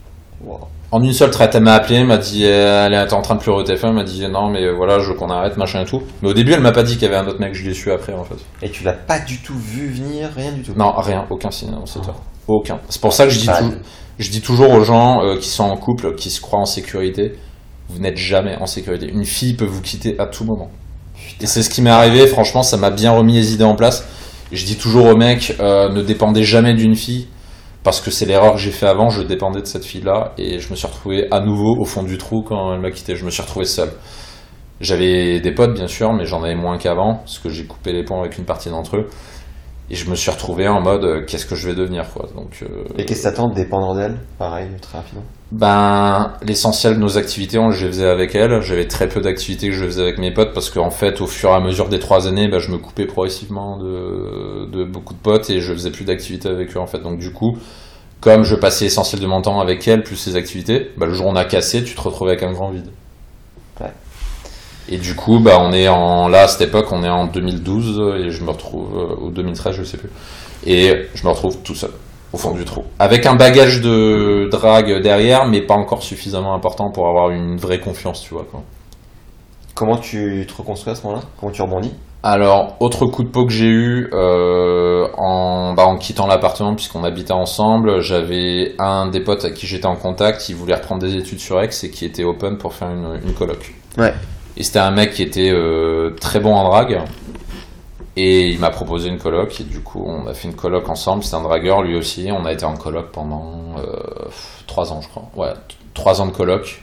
Wow. En une seule traite, elle m'a appelé, elle m'a dit, euh, elle était en train de pleurer au téléphone, elle m'a dit, non, mais voilà, je veux qu'on arrête, machin et tout. Mais au début, elle m'a pas dit qu'il y avait un autre mec, je l'ai su après, en fait. Et tu l'as pas du tout vu venir, rien du tout? Non, rien, aucun signe dans cette heure. Aucun. C'est pour ça que je dis, Bah, tou- je dis toujours aux gens euh, qui sont en couple, qui se croient en sécurité, vous n'êtes jamais en sécurité. Une fille peut vous quitter à tout moment. Et c'est ce qui m'est arrivé, franchement, ça m'a bien remis les idées en place. Et je dis toujours aux mecs, euh, ne dépendez jamais d'une fille, parce que c'est l'erreur que j'ai fait avant, je dépendais de cette fille-là, et je me suis retrouvé à nouveau au fond du trou quand elle m'a quitté. Je me suis retrouvé seul. J'avais des potes, bien sûr, mais j'en avais moins qu'avant, parce que j'ai coupé les ponts avec une partie d'entre eux. Et je me suis retrouvé en mode, euh, qu'est-ce que je vais devenir, quoi. Donc, euh, Et qu'est-ce que t'attends de dépendre d'elle Pareil, très rapidement? ben, l'essentiel de nos activités, on, je les faisais avec elle. J'avais très peu d'activités que je faisais avec mes potes parce qu'en fait, au fur et à mesure des trois années, ben, je me coupais progressivement de, de beaucoup de potes et je faisais plus d'activités avec eux, en fait. Donc, du coup, comme je passais l'essentiel de mon temps avec elle, plus ses activités, ben, le jour où on a cassé, tu te retrouvais avec un grand vide. Et du coup, bah, on est en, là, à cette époque, on est en 2012 et je me retrouve, euh, ou 2013, je sais plus. Et je me retrouve tout seul, au fond du trou. Avec un bagage de drague derrière, mais pas encore suffisamment important pour avoir une vraie confiance, tu vois, quoi. Comment tu te reconstruis à ce moment-là? Comment tu rebondis? Alors, autre coup de peau que j'ai eu euh, en, bah, en quittant l'appartement, puisqu'on habitait ensemble, j'avais un des potes à qui j'étais en contact, qui voulait reprendre des études sur Aix et qui était open pour faire une, une coloc. Ouais. Et c'était un mec qui était euh, très bon en drague. Et il m'a proposé une coloc. Et du coup, on a fait une coloc ensemble. C'était un dragueur lui aussi. On a été en coloc pendant euh, trois ans, je crois. Ouais, t- trois ans de coloc.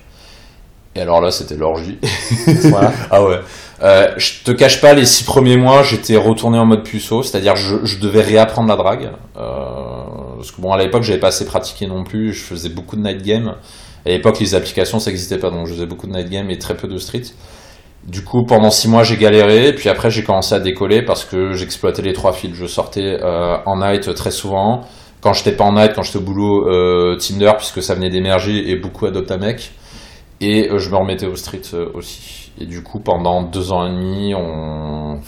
Et alors là, c'était l'orgie. Voilà. ah ouais. Euh, je te cache pas, les six premiers mois, j'étais retourné en mode puceau. C'est-à-dire, je, je devais réapprendre la drague. Euh, parce que bon, à l'époque, j'avais pas assez pratiqué non plus. Je faisais beaucoup de night game. À l'époque, les applications, ça n'existait pas. Donc, je faisais beaucoup de night game et très peu de street. Du coup, pendant six mois, j'ai galéré. Puis après, j'ai commencé à décoller parce que j'exploitais les trois fils. Je sortais euh, en night très souvent. Quand j'étais pas en night, quand j'étais au boulot, euh, Tinder, puisque ça venait d'émerger, et beaucoup Adopt mec. Et euh, je me remettais au street euh, aussi. Et du coup, pendant deux ans et demi, on,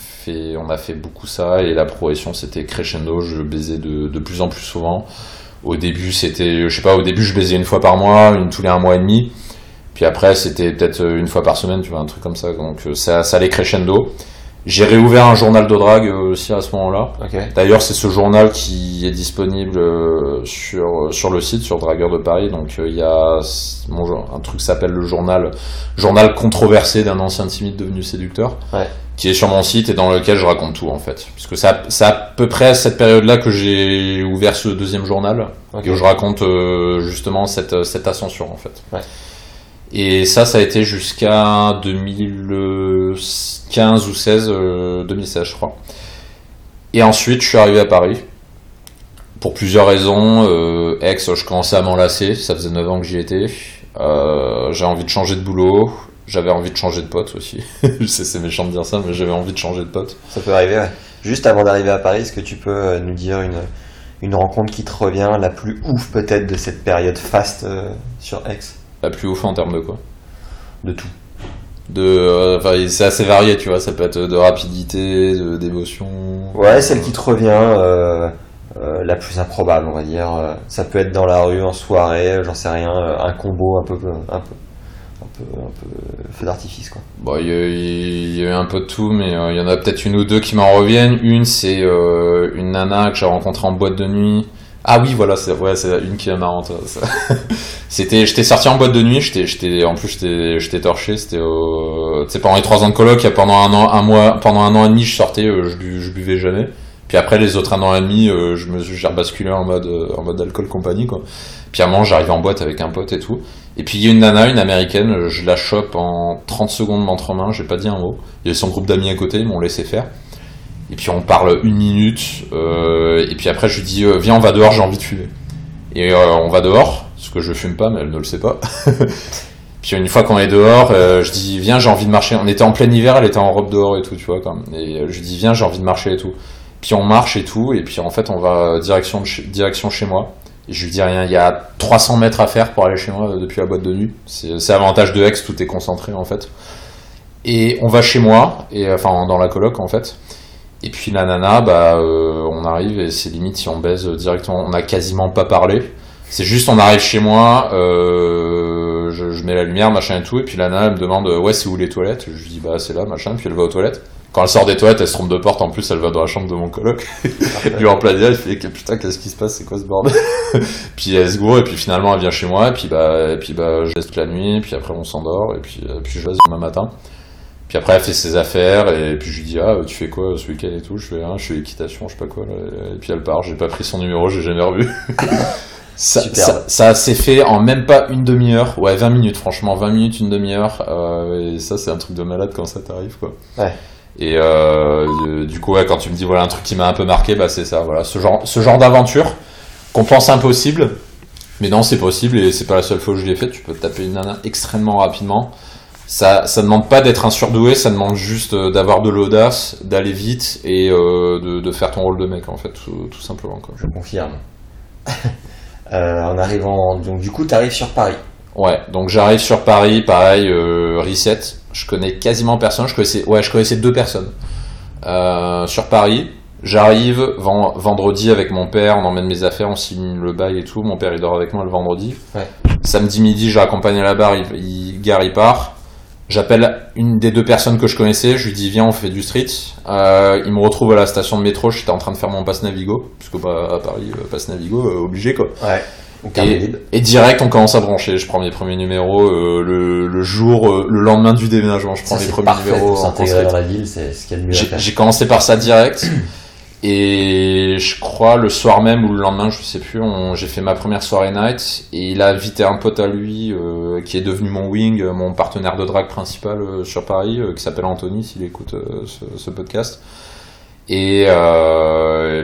a fait beaucoup ça. Et la progression, c'était crescendo. Je baisais de, de plus en plus souvent. Au début, c'était, je sais pas, au début, je baisais une fois par mois, une tous les un mois et demi. Puis après, c'était peut-être une fois par semaine, tu vois, un truc comme ça. Donc euh, ça, ça allait crescendo. J'ai réouvert un journal de drague euh, aussi à ce moment-là. D'ailleurs, c'est ce journal qui est disponible euh, sur, sur le site, sur Dragueur de Paris. Donc, euh, il y a un truc qui s'appelle le journal, journal controversé d'un ancien timide devenu séducteur, Ouais. qui est sur mon site et dans lequel je raconte tout en fait. Puisque c'est à, c'est à peu près à cette période-là que j'ai ouvert ce deuxième journal et où je raconte euh, justement cette, cette ascension en fait. Ouais. Et ça, ça a été jusqu'à 2015 ou 16, euh, 2016 je crois. Et ensuite, je suis arrivé à Paris. Pour plusieurs raisons. Euh, Aix, je commençais à m'enlacer. Ça faisait 9 ans que j'y étais. Euh, j'avais envie de changer de boulot. J'avais envie de changer de pote aussi. je sais, c'est méchant de dire ça, mais j'avais envie de changer de pote. Ça peut arriver, ouais. Juste avant d'arriver à Paris, est-ce que tu peux euh, nous dire une, une rencontre qui te revient, la plus ouf peut-être de cette période faste euh, sur Aix La plus ouf en termes de quoi? De tout. De euh, enfin c'est assez varié tu vois ça peut être de rapidité de d'émotion Ouais, celle qui te revient, euh, euh, la plus improbable, on va dire. Ça peut être dans la rue, en soirée, j'en sais rien, un combo un peu, un peu, un peu, un peu feu d'artifice quoi. Bon, il y, y a eu un peu de tout, mais il y en a peut-être une ou deux qui m'en reviennent. Une, c'est une nana que j'ai rencontrée en boîte de nuit. Ah oui, voilà, c'est ouais, une qui est marrante. C'était, j'étais sorti en boîte de nuit. J'étais, en plus, j'étais, torché. C'était, au- tu sais, pendant les trois ans de coloc, pendant un an, un mois, pendant un an et demi, je sortais, euh, je, bu- je buvais jamais. Puis après, les autres un an et demi, euh, je me, j'ai rebasculé en mode, euh, en mode alcool compagnie, quoi. Puis à un moment, j'arrivais en boîte avec un pote et tout. Et puis il y a une nana, une américaine, je la chope en 30 secondes d'entre-main, j'ai pas dit un mot. Il y avait son groupe d'amis à côté, ils m'ont laissé faire. Et puis on parle une minute, euh, et puis après je lui dis euh, viens on va dehors, j'ai envie de fumer. Et euh, on va dehors, parce que je fume pas, mais elle ne le sait pas. puis une fois qu'on est dehors, je dis viens j'ai envie de marcher. On était en plein hiver, elle était en robe dehors et tout, tu vois. Et je lui dis viens j'ai envie de marcher et tout. Puis on marche et tout, et puis en fait on va direction, chez, direction chez moi. Et je lui dis rien, il y a 300 mètres à faire pour aller chez moi depuis la boîte de nuit. C'est l'avantage de Aix, tout est concentré en fait. Et on va chez moi, et enfin dans la coloc en fait. Et puis la nana, bah, euh, on arrive et c'est limite si on baise directement, on n'a quasiment pas parlé. C'est juste on arrive chez moi, euh, je, mets la lumière, machin et tout, et puis la nana elle me demande ouais c'est où les toilettes? Je lui dis bah c'est là, machin, puis elle va aux toilettes. Quand elle sort des toilettes, elle se trompe de porte, en plus elle va dans la chambre de mon coloc. lui en plein il fait putain qu'est-ce qui se passe, c'est quoi ce bordel? Puis elle se go, et puis finalement elle vient chez moi, et puis bah, et bah je laisse la nuit, puis après on s'endort, et puis, et puis je laisse demain matin. Puis après, elle fait ses affaires, et puis je lui dis, ah, tu fais quoi ce week-end et tout? Je fais, ah, je fais équitation, je sais pas quoi. là. Et puis elle part, j'ai pas pris son numéro, j'ai jamais revu. ça, ça, ça s'est fait en même pas une demi-heure, ouais, 20 minutes, franchement, 20 minutes, une demi-heure. euh, et ça, c'est un truc de malade quand ça t'arrive, quoi. Ouais. Et euh, euh, du coup, ouais, quand tu me dis, voilà, un truc qui m'a un peu marqué, bah c'est ça, voilà, ce genre, ce genre d'aventure qu'on pense impossible. Mais non, c'est possible et c'est pas la seule fois où je l'ai fait. Tu peux taper une nana extrêmement rapidement. Ça, ça demande pas d'être un surdoué, ça demande juste euh, d'avoir de l'audace, d'aller vite et euh, de, de faire ton rôle de mec en fait, tout, tout simplement. Quoi. Je confirme. Euh, en arrivant, donc du coup, tu arrives sur Paris. Ouais, donc j'arrive sur Paris, pareil, euh, reset. Je connais quasiment personne. Je connaissais, ouais, je connaissais deux personnes sur Paris. J'arrive ven- vendredi avec mon père, on emmène mes affaires, on signe le bail et tout. Mon père il dort avec moi le vendredi. Ouais. Samedi midi, j'ai accompagné à la barre, il, il gare, il part. J'appelle une des deux personnes que je connaissais, je lui dis viens on fait du street. Euh, il me retrouve à la station de métro, j'étais en train de faire mon passe Navigo, puisque bah, à Paris, euh, passe Navigo, euh, obligé quoi. Ouais. Et direct, on commence à brancher. Je prends mes premiers numéros euh, le, le jour, euh, le lendemain du déménagement. Je prends mes premiers numéros pour s'intégrer dans la ville, c'est ce qu'il y a de mieux j'ai commencé par ça direct. Et je crois le soir même ou le lendemain, je sais plus, j'ai fait ma première soirée night et il a invité un pote à lui euh, qui est devenu mon wing, euh, mon partenaire de drague principal euh, sur Paris, qui s'appelle Anthony s'il écoute ce, podcast. Et,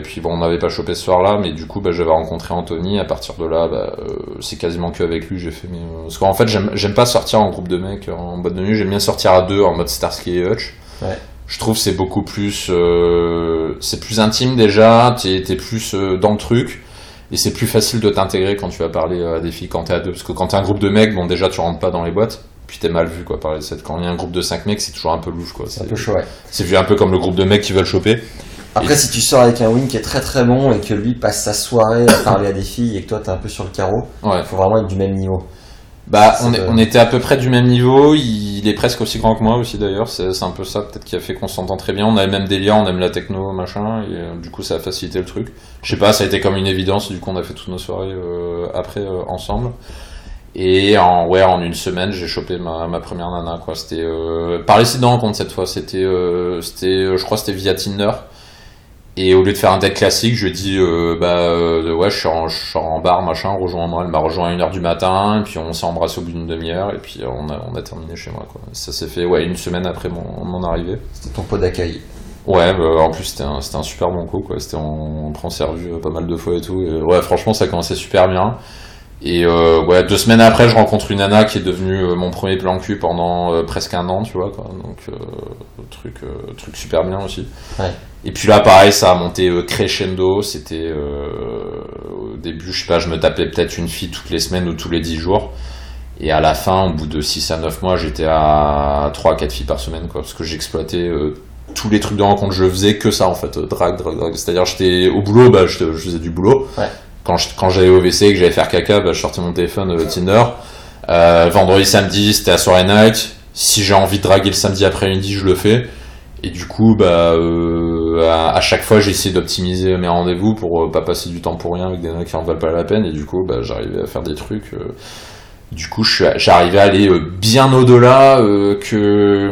puis bon, on n'avait pas chopé ce soir-là, mais du coup, bah, j'avais rencontré Anthony. À partir de là, bah, c'est quasiment que avec lui j'ai fait mes. Parce qu'en fait, j'aime pas sortir en groupe de mecs en boîte de nuit. J'aime bien sortir à deux en mode Starsky et Hutch. Ouais. Je trouve que c'est beaucoup plus, euh, c'est plus intime déjà. T'es t'es plus euh, dans le truc. Et c'est plus facile de t'intégrer quand tu vas parler à des filles quand t'es à deux. Parce que quand t'es un groupe de mecs, bon, déjà, tu rentres pas dans les boîtes. Puis t'es mal vu, quoi, par les sept. Quand il y a un groupe de cinq mecs, c'est toujours un peu louche, quoi. C'est un peu chaud, ouais. C'est vu un peu comme le groupe de mecs qui veulent choper. Après, si tu sors avec un wing qui est très très bon et que lui passe sa soirée à parler à des filles et que toi t'es un peu sur le carreau, Ouais. il faut vraiment être du même niveau. Bah, on, est- on était à peu près du même niveau. Il est presque aussi grand que moi aussi d'ailleurs. C'est c'est un peu ça peut-être qui a fait qu'on s'entend très bien. On a les mêmes délires, on aime la techno, machin. Et euh, du coup, ça a facilité le truc. Je sais pas, ça a été comme une évidence. Du coup, on a fait toutes nos soirées euh, après euh, ensemble. Et en ouais, en une semaine, j'ai chopé ma, ma première nana quoi. C'était euh, par les de rencontre cette fois. C'était euh, c'était, euh, je crois, c'était via Tinder. Et au lieu de faire un date classique, je dit euh, bah euh, ouais, je suis, en, je suis en bar machin, rejoins-moi. Elle m'a rejoint à 1h du matin, et puis on s'est embrassé au bout d'une demi-heure, et puis on a, on a terminé chez moi quoi. Ça s'est fait ouais une semaine après mon, mon arrivée. C'était ton pot d'accueil. Ouais, bah, en plus c'était un, c'était un super bon coup quoi. C'était on, on prend servu pas mal de fois et tout. Et, ouais, franchement ça commençait super bien. Et euh, ouais, deux semaines après, je rencontre une nana qui est devenue euh, mon premier plan cul pendant euh, presque un an, tu vois quoi. Donc truc truc super bien aussi. Ouais. Et puis là, pareil, ça a monté crescendo. C'était au début, je sais pas, je me tapais peut-être une fille toutes les semaines ou tous les 10 jours. Et à la fin, au bout de 6 à 9 mois, j'étais à 3 à 4 filles par semaine, quoi. Parce que j'exploitais euh, tous les trucs de rencontre. Je faisais que ça, en fait. Drague, drague, drague. C'est-à-dire, j'étais au boulot, bah, je, je faisais du boulot. Ouais. Quand je- quand j'allais au WC et que j'allais faire caca, bah, je sortais mon téléphone euh, Tinder. Euh, vendredi, samedi, c'était à soirée night. Si j'ai envie de draguer le samedi après-midi, je le fais. Et du coup, bah, euh, à, chaque fois, essayé d'optimiser mes rendez-vous pour euh, pas passer du temps pour rien avec des nanas qui en valent pas la peine. Et du coup, bah, j'arrivais à faire des trucs. Du coup, j'arrivais à aller euh, bien au-delà euh, que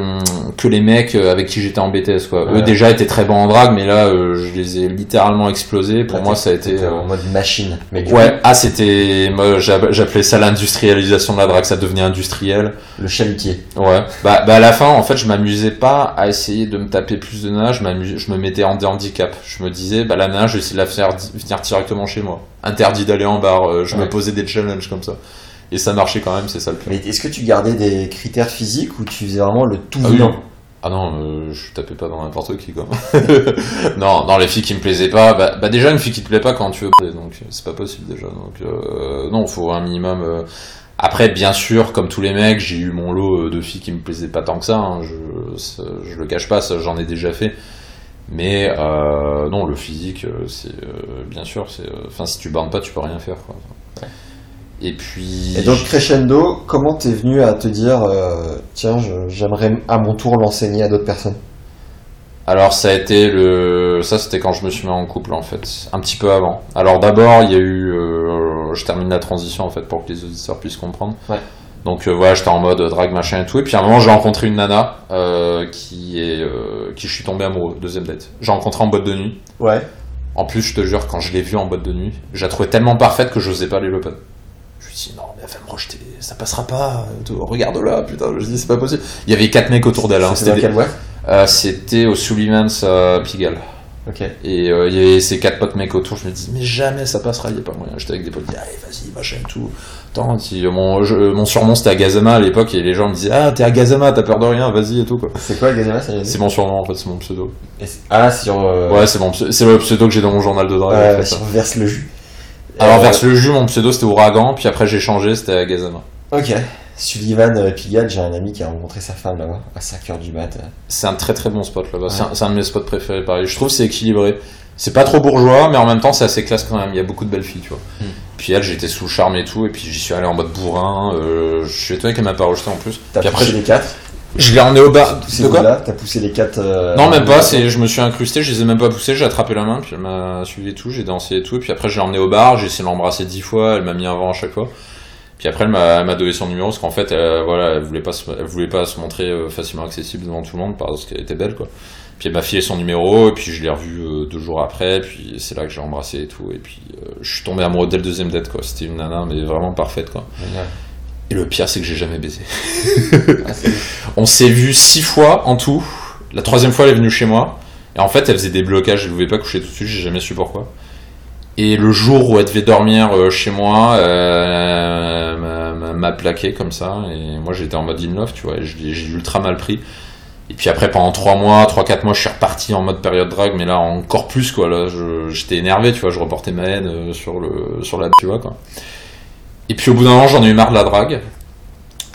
que les mecs euh, avec qui j'étais en BTS. Quoi. Eux déjà étaient très bons en drague, mais là, euh, je les ai littéralement explosés. Pour Là, moi, ça a été en mode machine. Mais Ouais, coup, ah c'était, moi j'appelais ça l'industrialisation de la drague, ça devenait industriel. le chalutier. Ouais. Bah, bah à la fin, en fait, je m'amusais pas à essayer de me taper plus de nanas, je, me mettais en handicap. Je me disais, bah la nana, je vais essayer de la faire venir directement chez moi. Interdit d'aller en bar, je Ouais. me posais des challenges comme ça. Et ça marchait quand même, c'est ça le pire. Mais est-ce que tu gardais des critères physiques ou tu faisais vraiment le tout Ah oui. Ah non, euh, je tapais pas dans n'importe qui quoi. non, dans les filles qui me plaisaient pas, bah, bah déjà une fille qui te plaît pas quand tu veux, donc c'est pas possible déjà. Donc euh, non, faut un minimum. euh. Après, bien sûr, comme tous les mecs, j'ai eu mon lot euh, de filles qui me plaisaient pas tant que ça. hein, je, ça- je le cache pas, ça j'en ai déjà fait. Mais non, le physique, c'est bien sûr, c'est. Enfin, si tu bandes pas, tu peux rien faire. Quoi. Et puis. Et donc crescendo, comment t'es venu à te dire euh, tiens, je- j'aimerais à mon tour l'enseigner à d'autres personnes? Alors ça a été le, ça c'était quand je me suis mis en couple en fait, un petit peu avant. Alors d'abord il y a eu, euh, je termine la transition en fait pour que les auditeurs puissent comprendre. Ouais. Donc euh, voilà, j'étais en mode drag machin et tout, et puis à un moment j'ai rencontré une nana euh, qui est, qui je suis tombé amoureux, deuxième date. J'ai rencontré en boîte de nuit. Ouais. En plus je te jure quand je l'ai vue en boîte de nuit, je la trouvais tellement parfaite que j'osais pas aller l'open. Me suis dit non mais elle va me rejeter, ça passera pas. Regarde là, putain, je me dis c'est pas possible. Il y avait quatre mecs autour d'elle. hein, C'était des- boîte? Euh, c'était au Sullivan's à Pigalle. Ok. Et euh, il y avait ces quatre potes mecs autour, je me dis, mais jamais ça passera, il n'y a pas moyen. J'étais avec des potes, qui allez, vas-y, machin et tout. Attends, si, mon, je- mon surnom c'était Agazama à l'époque, et les gens me disaient, ah, t'es Agazama, t'as peur de rien, vas-y et tout, quoi. C'est quoi Gazema ça C'est mon surnom, en fait, c'est mon pseudo. Et Ah, sur. euh, Ouais, c'est mon pseudo, c'est le pseudo que j'ai dans mon journal de drague, ouais, en fait. sur Verse le jus. Alors, Euh, vers le jus, mon pseudo c'était Ouragan, puis après j'ai changé, c'était Agazama. Ok. Sullivan euh, Pigalle, j'ai un ami qui a rencontré sa femme là-bas, à 5h du mat. euh. C'est un très très bon spot là-bas, c'est Ouais. un, c'est un de mes spots préférés, pareil. Je trouve que c'est équilibré. C'est pas trop bourgeois, mais en même temps c'est assez classe quand même, il y a beaucoup de belles filles, tu vois. Mm. Puis elle, j'étais sous le charme et tout, et puis j'y suis allé en mode bourrin, euh, je suis étonné qu'elle m'a pas rejeté en plus. T'as Puis après, les quatre je l'ai emmené au bar. De quoi là? T'as poussé les quatre euh, Non, même euh, pas, c'est, je me suis incrusté, je les ai même pas poussés, j'ai attrapé la main, puis elle m'a suivi et tout, j'ai dansé et tout, et puis après je l'ai emmené au bar, j'ai essayé de l'embrasser dix fois, elle m'a mis un vent à chaque fois. Puis après elle m'a, donné son numéro, parce qu'en fait, elle, voilà, elle voulait pas se, elle voulait pas se montrer euh, facilement accessible devant tout le monde, parce qu'elle était belle, quoi. Puis elle m'a filé son numéro, et puis je l'ai revu euh, deux jours après, puis c'est là que j'ai embrassé et tout, et puis euh, je suis tombé amoureux dès le deuxième date, quoi. C'était une nana, mais vraiment parfaite, quoi. Génial. Et le pire, c'est que j'ai jamais baisé. Ah, On s'est vu six fois en tout. La troisième fois, elle est venue chez moi. Et en fait, elle faisait des blocages, elle ne pouvait pas coucher tout de suite, j'ai jamais su pourquoi. Et le jour où elle devait dormir euh, chez moi, euh, elle m'a- plaqué comme ça. Et moi, j'étais en mode in love, tu vois, j'ai ultra mal pris. Et puis après, pendant 3 mois, 3-4 mois, je suis reparti en mode période drague, mais là, encore plus, quoi. Là, je- j'étais énervé, tu vois, je reportais ma haine euh, sur, le, sur la, tu vois, quoi. Et puis au bout d'un moment, j'en ai eu marre de la drague.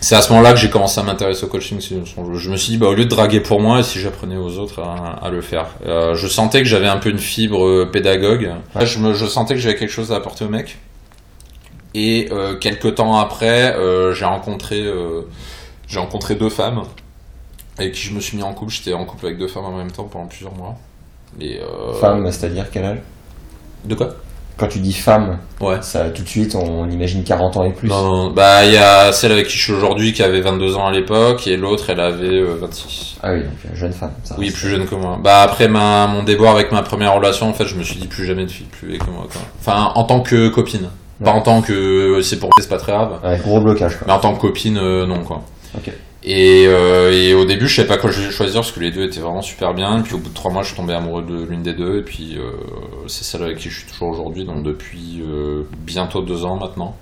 C'est à ce moment-là que j'ai commencé à m'intéresser au coaching. Je me suis dit, bah, au lieu de draguer pour moi, si j'apprenais aux autres à, à le faire. Euh, je sentais que j'avais un peu une fibre euh, pédagogue. Je, me, je sentais que j'avais quelque chose à apporter au mec. Et euh, quelques temps après, euh, j'ai rencontré, j'ai rencontré deux femmes avec qui je me suis mis en couple. J'étais en couple avec deux femmes en même temps pendant plusieurs mois. Et, euh, Femme, c'est-à-dire quel âge? De quoi? Quand tu dis femme, Ouais. ça tout de suite on imagine 40 ans et plus. Non, non, bah il y a celle avec qui je suis aujourd'hui qui avait 22 ans à l'époque et l'autre elle avait euh, 26. Ah oui, donc euh, jeune femme. Ça Oui, plus jeune que moi. Bah après ma, mon déboire avec ma première relation, en fait, je me suis dit plus jamais de fille plus vieille que moi. Quoi. Enfin, en tant que copine. Pas en tant que c'est pour c'est pas très grave. Ouais, gros blocage quoi. Mais en tant que copine, euh, non quoi. Ok. Et, euh, et au début, je savais pas quoi choisir parce que les deux étaient vraiment super bien. Et puis au bout de trois mois, je suis tombé amoureux de l'une des deux. Et puis euh, c'est celle avec qui je suis toujours aujourd'hui, donc depuis euh, bientôt deux ans maintenant.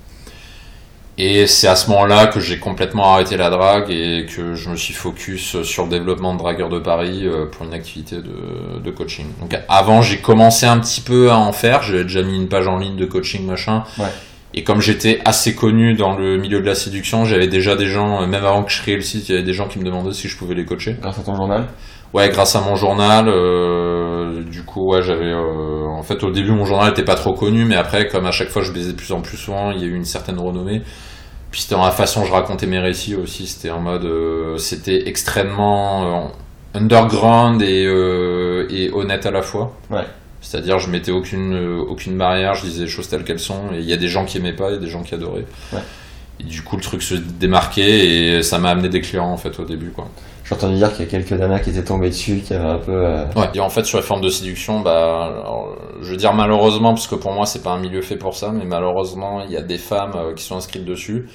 Et c'est à ce moment-là que j'ai complètement arrêté la drague et que je me suis focus sur le développement de dragueur de Paris pour une activité de, de coaching. Donc avant, j'ai commencé un petit peu à en faire. J'avais déjà mis une page en ligne de coaching machin. Ouais. Et comme j'étais assez connu dans le milieu de la séduction, j'avais déjà des gens, euh, même avant que je crée le site, il y avait des gens qui me demandaient si je pouvais les coacher. Grâce à ton journal? Ouais, grâce à mon journal, euh, du coup, ouais, j'avais. euh, en fait, au début, mon journal était pas trop connu, mais après, comme à chaque fois, je baisais de plus en plus souvent, il y a eu une certaine renommée. Puis c'était dans la façon dont je racontais mes récits aussi. C'était en mode, euh, c'était extrêmement underground et, et honnête à la fois. Ouais. C'est-à-dire, je mettais aucune, euh, aucune barrière, je disais les choses telles qu'elles sont. Et il y a des gens qui aimaient pas, il y a des gens qui adoraient. Ouais. Et du coup, le truc se démarquait et ça m'a amené des clients en fait au début. Quoi. J'ai entendu dire qu'il y a quelques nanas qui étaient tombées dessus, qui avaient un peu. euh, Ouais. Et en fait, sur les formes de séduction, bah, alors, je veux dire malheureusement, parce que pour moi, c'est pas un milieu fait pour ça, mais malheureusement, il y a des femmes euh, qui sont inscrites dessus.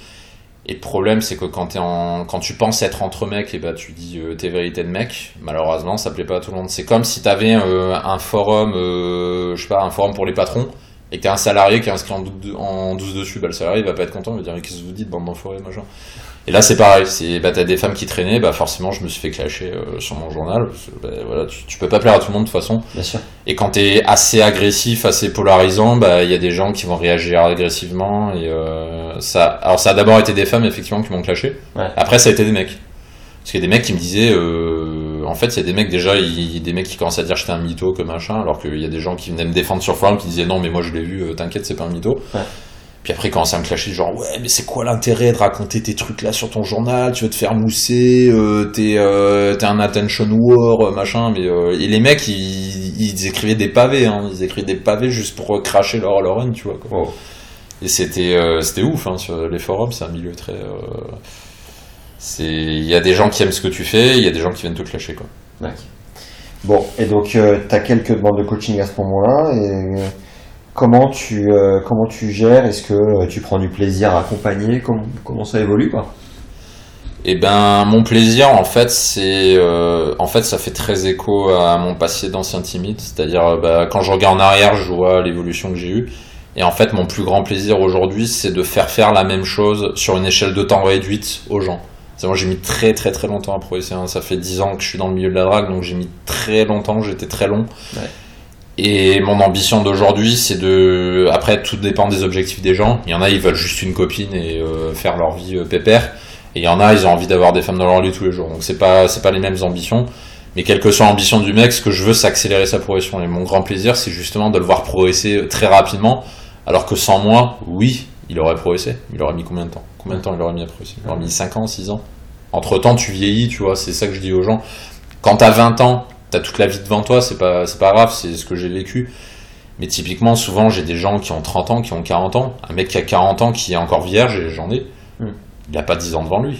Et le problème, c'est que quand, t'es en... quand tu penses être entre mecs, et bah, tu dis euh, tes vérités de mec, malheureusement, ça plaît pas à tout le monde. C'est comme si t'avais euh, un forum, euh, je sais pas, un forum pour les patrons, et que t'as un salarié qui est inscrit en, dou- en 12 dessus. Bah, le salarié, il va pas être content, il va dire, qu'est-ce que vous dites, bande d'enfoirés, machin. Et là, c'est pareil. C'est, bah, t'as des femmes qui traînaient, bah, forcément, je me suis fait clasher euh, sur mon journal. parce que, bah, voilà, tu, tu peux pas plaire à tout le monde de toute façon. Bien sûr. Et quand t'es assez agressif, assez polarisant, bah, il y a des gens qui vont réagir agressivement. Et, euh, ça, alors, ça a d'abord été des femmes, effectivement, qui m'ont clashé. Ouais. Après, ça a été des mecs. Parce qu'il y a des mecs qui me disaient, euh, en fait, il y a des mecs déjà, il y a des mecs qui commencent à dire j'étais un mytho, que machin, alors qu'il y a des gens qui venaient me défendre sur forum, qui disaient non, mais moi je l'ai vu, t'inquiète, c'est pas un mytho. Ouais. Puis après, ils commençaient à me clasher, genre, ouais, mais c'est quoi l'intérêt de raconter tes trucs là sur ton journal, tu veux te faire mousser, euh, t'es, euh, t'es un attention war, euh, machin, mais, euh, et les mecs, ils, ils écrivaient des pavés, hein, ils écrivaient des pavés juste pour euh, cracher leur, haine, tu vois, quoi. Wow. Et c'était euh, c'était ouf hein, sur les forums, c'est un milieu très. euh, c'est il y a des gens qui aiment ce que tu fais, il y a des gens qui viennent te clasher quoi. Ouais. Bon, et donc tu as quelques demandes de coaching à ce moment-là, et comment tu, euh, comment tu gères? Est-ce que euh, tu prends du plaisir à accompagner? Comment, comment ça évolue quoi? Et ben mon plaisir en fait c'est euh, en fait ça fait très écho à mon passé d'ancien timide, c'est-à-dire bah, quand je regarde en arrière, je vois l'évolution que j'ai eue. Et en fait, mon plus grand plaisir aujourd'hui, c'est de faire faire la même chose sur une échelle de temps réduite aux gens. C'est moi, j'ai mis très très très longtemps à progresser. hein. Ça fait 10 ans que je suis dans le milieu de la drague, donc j'ai mis très longtemps, j'étais très long. Ouais. Et mon ambition d'aujourd'hui, c'est de. Après, tout dépend des objectifs des gens. Il y en a, ils veulent juste une copine et euh, faire leur vie euh, pépère. Et il y en a, ils ont envie d'avoir des femmes dans leur lit tous les jours. Donc c'est pas c'est pas les mêmes ambitions. Mais quelle que soit l'ambition du mec, ce que je veux, c'est accélérer sa progression. Et mon grand plaisir, c'est justement de le voir progresser très rapidement. Alors que sans moi, oui, il aurait progressé. Il aurait mis combien de temps? Combien de temps il aurait mis à progresser? Il aurait mis 5 ans, 6 ans? Entre temps, tu vieillis, tu vois, c'est ça que je dis aux gens. Quand t'as 20 ans, t'as toute la vie devant toi, c'est pas, c'est pas grave, c'est ce que j'ai vécu. Mais typiquement, souvent, j'ai des gens qui ont 30 ans, qui ont 40 ans. Un mec qui a 40 ans, qui est encore vierge, et j'en ai, Mm. il a pas 10 ans devant lui.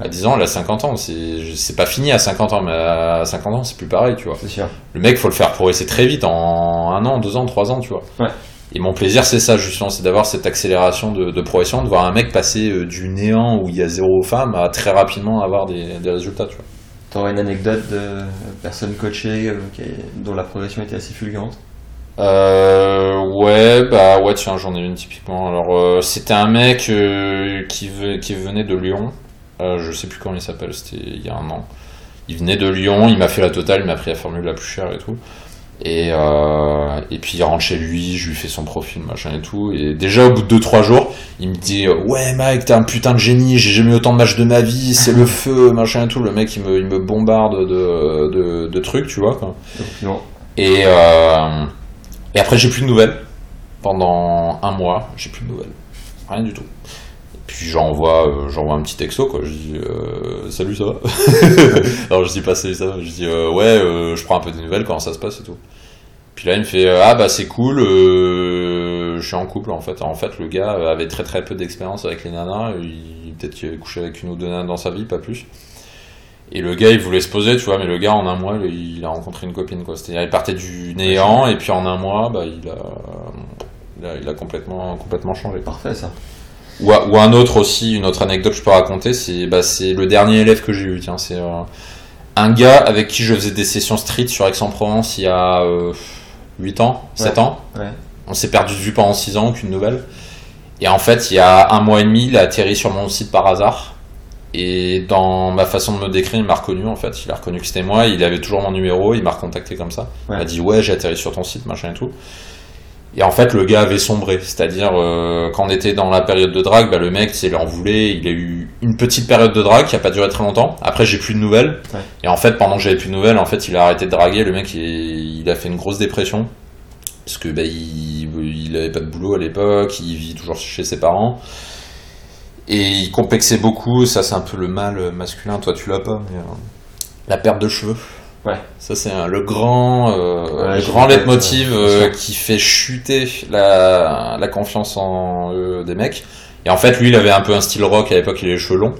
À 10 ans, il a 50 ans. C'est, c'est pas fini à 50 ans, mais à 50 ans, c'est plus pareil, tu vois. C'est sûr. Le mec, faut le faire progresser très vite, en un an, deux ans, trois ans, tu vois. Ouais. Et mon plaisir, c'est ça, justement, c'est d'avoir cette accélération de, de progression, de voir un mec passer euh, du néant où il y a zéro femme à très rapidement avoir des, des résultats, tu vois. T'aurais une anecdote de personne coachée euh, dont la progression était assez fulgurante Euh, ouais, bah ouais, tiens, j'en ai une typiquement. Alors, euh, c'était un mec euh, qui venait de Lyon. Euh, je sais plus comment il s'appelle, c'était il y a un an. Il venait de Lyon, il m'a fait la totale, il m'a pris la formule la plus chère et tout. Et, euh, et puis il rentre chez lui, je lui fais son profil, machin et tout. Et déjà au bout de 2-3 jours, il me dit Ouais, Mike, t'es un putain de génie, j'ai jamais eu autant de matchs de ma vie, c'est le feu, machin et tout. Le mec, il me, il me bombarde de, de, de trucs, tu vois. Quoi. Et, euh, et après, j'ai plus de nouvelles. Pendant un mois, j'ai plus de nouvelles. Rien du tout. Puis j'envoie, euh, j'envoie un petit texto, quoi. Je dis euh, Salut, ça va? Alors je dis pas salut, ça va. Je dis euh, Ouais, euh, je prends un peu des nouvelles, comment ça se passe et tout. Puis là, il me fait euh, Ah bah c'est cool, je suis en couple en fait. En fait, le gars avait très très peu d'expérience avec les nanas. Il, peut-être qu'il avait couché avec une ou deux nanas dans sa vie, pas plus. Et le gars, il voulait se poser, tu vois, mais le gars, en un mois, il, il a rencontré une copine, quoi. C'est-à-dire, il partait du néant, et puis en un mois, bah, il a, il a, il a complètement, complètement changé. Parfait ça. Ou, un autre aussi, une autre anecdote que je peux raconter, c'est, bah, le dernier élève que j'ai eu, tiens, c'est euh, un gars avec qui je faisais des sessions street sur Aix-en-Provence il y a euh, 8 ans, 7 Ouais. ans. Ouais. On s'est perdu de vue pendant 6 ans, aucune nouvelle. Et en fait, il y a un mois et demi, il a atterri sur mon site par hasard. Et dans ma façon de me décrire, il m'a reconnu en fait. Il a reconnu que c'était moi, il avait toujours mon numéro, il m'a recontacté comme ça. Il m'a dit ouais, j'ai atterri sur ton site, machin et tout. Et en fait, le gars avait sombré. C'est-à-dire, euh, quand on était dans la période de drague, bah, le mec, il en voulait. Il a eu une petite période de drague qui a pas duré très longtemps. Après, j'ai plus de nouvelles. Ouais. Et en fait, pendant que j'avais plus de nouvelles, en fait, il a arrêté de draguer. Le mec, il, il a fait une grosse dépression. Parce que bah, il, il avait pas de boulot à l'époque, il vit toujours chez ses parents. Et il complexait beaucoup, ça c'est un peu le mal masculin, toi tu l'as pas, mais euh, la perte de cheveux. Ouais. Ça c'est le grand, euh, Ouais, le grand leitmotiv euh, qui fait chuter la, la confiance en eux des mecs. Et en fait, lui, il avait un peu un style rock à l'époque, il les cheveux longs.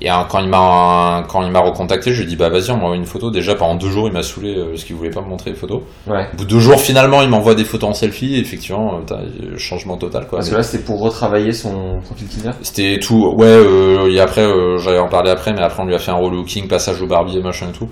Et quand il m'a quand il m'a recontacté, je lui ai dit bah vas-y, on m'envoie une photo. Déjà pendant deux jours, il m'a saoulé euh, parce qu'il voulait pas me montrer les photos. Ouais. Au bout de deux jours, finalement, il m'envoie des photos en selfie. Et effectivement, euh, changement total quoi. Parce que là, c'était pour retravailler son profil Tinder? C'était tout. Ouais, euh, et après, euh, j'allais en parler après, mais après, on lui a fait un relooking, passage au barbier, machin et tout.